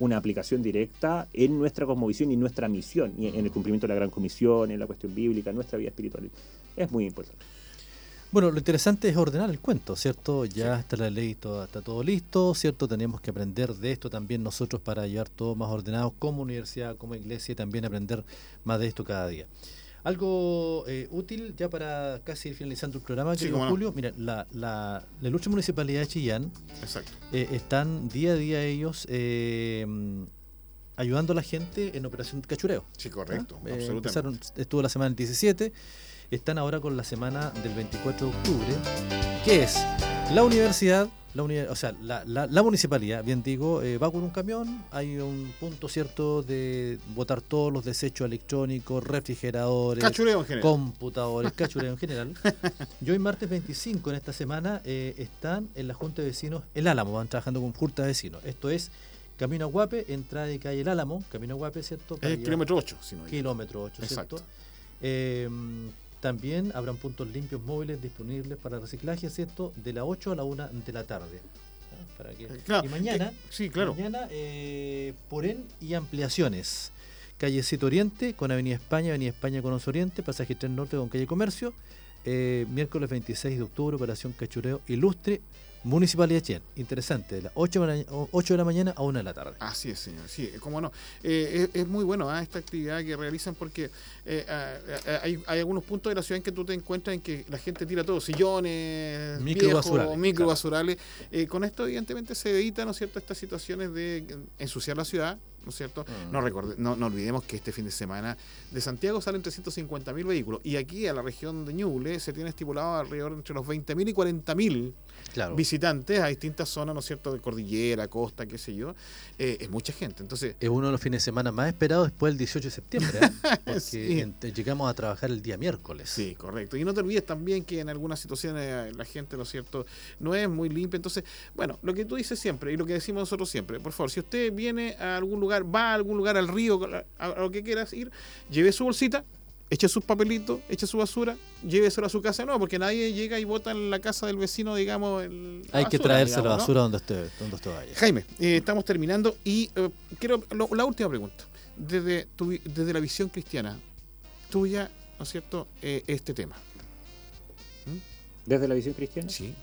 una aplicación directa en nuestra cosmovisión y nuestra misión, y en el cumplimiento de la gran comisión, en la cuestión bíblica, en nuestra vida espiritual. Es muy importante. Bueno, lo interesante es ordenar el cuento, ¿cierto? Ya está la ley, todo, está todo listo, ¿cierto? Tenemos que aprender de esto también nosotros para llevar todo más ordenado como universidad, como iglesia y también aprender más de esto cada día. Algo eh, útil ya para casi ir finalizando el programa, sí, Julio. Mira, la, la, la, lucha municipalidad de Chillán eh, están día a día ellos eh, ayudando a la gente en operación cachureo. Sí, correcto, ¿Ah? absolutamente. estuvo la semana del 17 están ahora con la semana del 24 de octubre, que es la universidad, la o sea, la, municipalidad, bien digo, eh, va con un camión, hay un punto cierto de botar todos los desechos electrónicos, refrigeradores, computadores, cachureo en general. Y hoy martes 25 en esta semana eh, están en la Junta de Vecinos El Álamo, van trabajando con Junta de Vecinos. Esto es Camino a Guape, entrada de calle El Álamo, Camino a Guape, ¿cierto? Es kilómetro 8, si no Kilómetro 8, ¿cierto? Eh, también habrán puntos limpios móviles disponibles para reciclaje, ¿cierto? De la 8 a la 1 de la tarde. Para que... Eh, y mañana, sí, claro. mañana eh, Porén y ampliaciones. Calle 7 Oriente con Avenida España, Avenida España con Os Oriente, Pasaje 3 Norte con Calle Comercio. Eh, miércoles 26 de octubre, Operación Cachureo Ilustre Municipalidad Chillán, interesante, de las 8 de la, mañana a 1 de la tarde. Así es, señor, sí, cómo no. Eh, es, muy bueno ¿ah? esta actividad que realizan porque eh, ah, ah, hay, algunos puntos de la ciudad en que tú te encuentras en que la gente tira todo, sillones, micro basurales. Eh, con esto, evidentemente, se evita, ¿no es cierto?, estas situaciones de ensuciar la ciudad, ¿no es cierto? Mm. No, no, olvidemos que este fin de semana de Santiago salen 350.000 vehículos y aquí a la región de Ñuble se tiene estipulado alrededor entre los 20.000 y 40.000 visitantes a distintas zonas, ¿no es cierto?, de cordillera, costa, qué sé yo, eh, es mucha gente. Entonces, es uno de los fines de semana más esperados después del 18 de septiembre, ¿eh? porque llegamos a trabajar el día miércoles. Sí, correcto. Y no te olvides también que en algunas situaciones eh, la gente, ¿no es cierto?, no es muy limpia. Entonces, bueno, lo que tú dices siempre y lo que decimos nosotros siempre, por favor, si usted viene a algún lugar, va a algún lugar, al río, a lo que quieras ir, lleve su bolsita, eche sus papelitos, eche su basura, lléveselo a su casa, no, porque nadie llega y vota en la casa del vecino, digamos. El, Hay que traerse la basura donde usted, donde usted vaya. Jaime, eh, estamos terminando y eh, quiero la última pregunta. Desde, desde la visión cristiana tuya, ¿no es cierto?, eh, este tema. ¿Mm? ¿Desde la visión cristiana? Sí.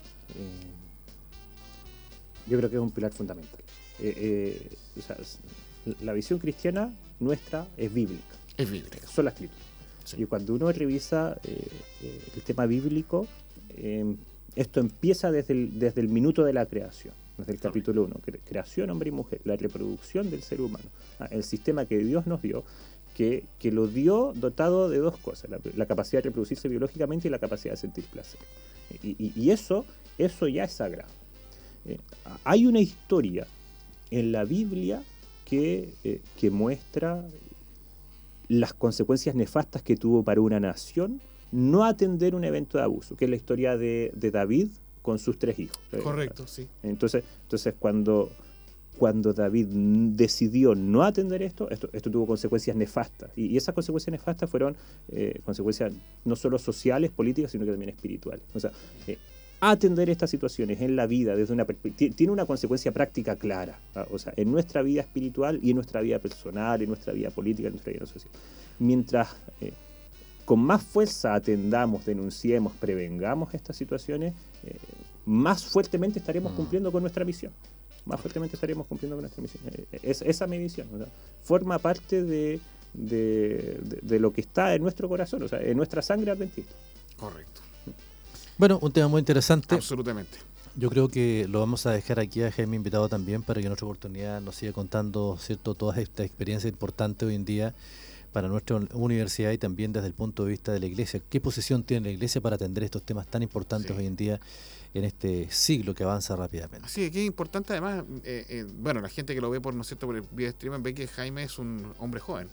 yo creo que es un pilar fundamental. la visión cristiana nuestra es bíblica. Es bíblica. Son las escrituras. Y cuando uno revisa eh, eh, el tema bíblico, em, esto empieza desde el, desde el minuto de la creación, desde el capítulo 1, creación hombre y mujer, la reproducción del ser humano, ah, el sistema que Dios nos dio, que, que lo dio dotado de dos cosas, la, capacidad de reproducirse biológicamente y la capacidad de sentir placer. Y, y, eso, eso ya es sagrado. Eh, hay una historia en la Biblia que, que muestra las consecuencias nefastas que tuvo para una nación no atender un evento de abuso, que es la historia de, David con sus tres hijos. Correcto, sí. Entonces, entonces cuando, cuando David decidió no atender esto, esto, esto tuvo consecuencias nefastas. Y, esas consecuencias nefastas fueron eh, consecuencias no solo sociales, políticas, sino que también espirituales. O sea, eh, atender estas situaciones en la vida desde una tiene una consecuencia práctica clara, ¿ah? o sea, en nuestra vida espiritual y en nuestra vida personal, en nuestra vida política, en nuestra vida social. Mientras eh, con más fuerza atendamos, denunciemos, prevengamos estas situaciones, eh, más fuertemente estaremos mm. cumpliendo con nuestra misión. Más fuertemente estaremos cumpliendo con nuestra misión. Eh, es, esa es mi visión. Forma parte de, de, de, lo que está en nuestro corazón, o sea, en nuestra sangre adventista. Correcto. Bueno, un tema muy interesante. Absolutamente. Yo creo que lo vamos a dejar aquí a Jaime invitado también para que en otra oportunidad nos siga contando cierto toda esta experiencia importante hoy en día para nuestra universidad y también desde el punto de vista de la iglesia. ¿Qué posición tiene la iglesia para atender estos temas tan importantes hoy en día en este siglo que avanza rápidamente? Sí, que es importante además, eh, eh, bueno, la gente que lo ve por, ¿no cierto? por el video streaming ve que Jaime es un hombre joven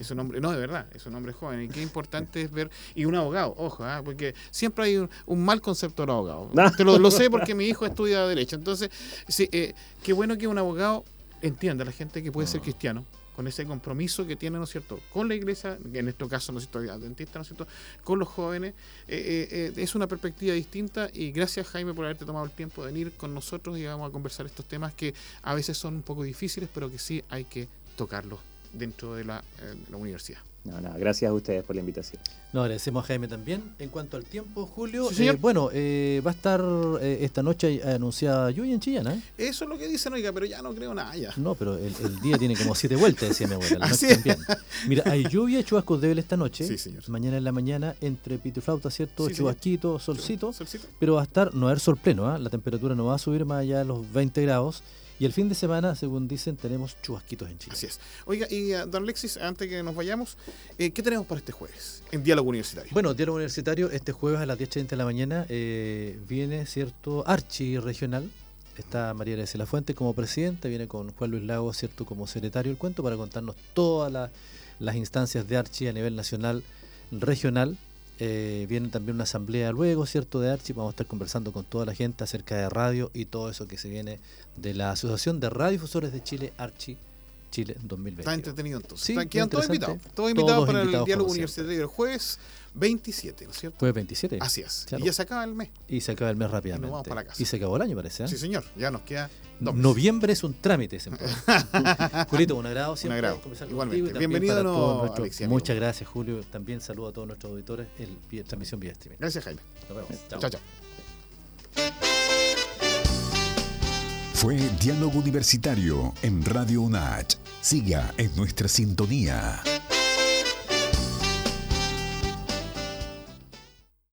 es un hombre, no de verdad, es un hombre joven. Y qué importante es ver, y un abogado, ojo, ¿ah? porque siempre hay un, mal concepto de abogado. Te lo, sé porque mi hijo estudia Derecho. Entonces, sí, eh, qué bueno que un abogado entienda a la gente que puede ser ah. cristiano, con ese compromiso que tiene, ¿no es cierto?, con la iglesia, en este caso, ¿no es cierto?, dentista, ¿no es cierto?, con los jóvenes, eh, eh, es una perspectiva distinta y gracias Jaime por haberte tomado el tiempo de venir con nosotros y vamos a conversar estos temas que a veces son un poco difíciles, pero que sí hay que tocarlos dentro de la, eh, la universidad. No, no, gracias a ustedes por la invitación. No, agradecemos a Jaime también. En cuanto al tiempo, Julio, eh, bueno, eh, va a estar esta noche anunciada lluvia en Chillán, ¿eh? Eso es lo que dicen, oiga, pero ya no creo nada ya. No, pero el, día tiene como siete vueltas, decía mi abuela. Así también. Mira, hay lluvia y chubascos débiles esta noche. Sí, señor. Mañana en la mañana, entre pito y flauta, ¿cierto? Chubasquito, solcito, solcito, Pero va a estar, no va a haber sol pleno, ¿ah? La temperatura no va a subir más allá de los 20 grados. Y el fin de semana, según dicen, tenemos chubasquitos en Chile. Así es. Oiga, y uh, don Alexis, antes que nos vayamos, eh, ¿qué tenemos para este jueves en Diálogo Universitario? Bueno, Diálogo Universitario, este jueves a las 10.30 de la mañana eh, viene, ¿cierto? Archi Regional. Está María de la Fuente como presidenta, viene con Juan Luis Lago, ¿cierto? Como secretario del cuento para contarnos todas las instancias de Archi a nivel nacional, regional eh, viene también una asamblea luego, ¿cierto? De Archi. Vamos a estar conversando con toda la gente acerca de radio y todo eso que se viene de la Asociación de Radiodifusores de Chile, Archi Chile 2020. Está entretenido entonces. Sí, Quedan todos invitados. Todos invitados para el diálogo universitario del jueves 27, ¿no es cierto? Jueves 27. Así es. Y ya se acaba el mes. Y se acaba el mes rápidamente. Y nos vamos para la casa. Y se acabó el año, parece. ¿eh? Sí, señor. Ya nos queda dos Noviembre es un trámite siempre. Julito, un agrado siempre. Un agrado. Igualmente. Bienvenido, no, Muchas gracias, Julio. También saludo a todos nuestros auditores. El, transmisión vía streaming. Gracias, Jaime. Nos vemos. chao. chao. Fue Diálogo Universitario en Radio UNACH. Siga en nuestra sintonía.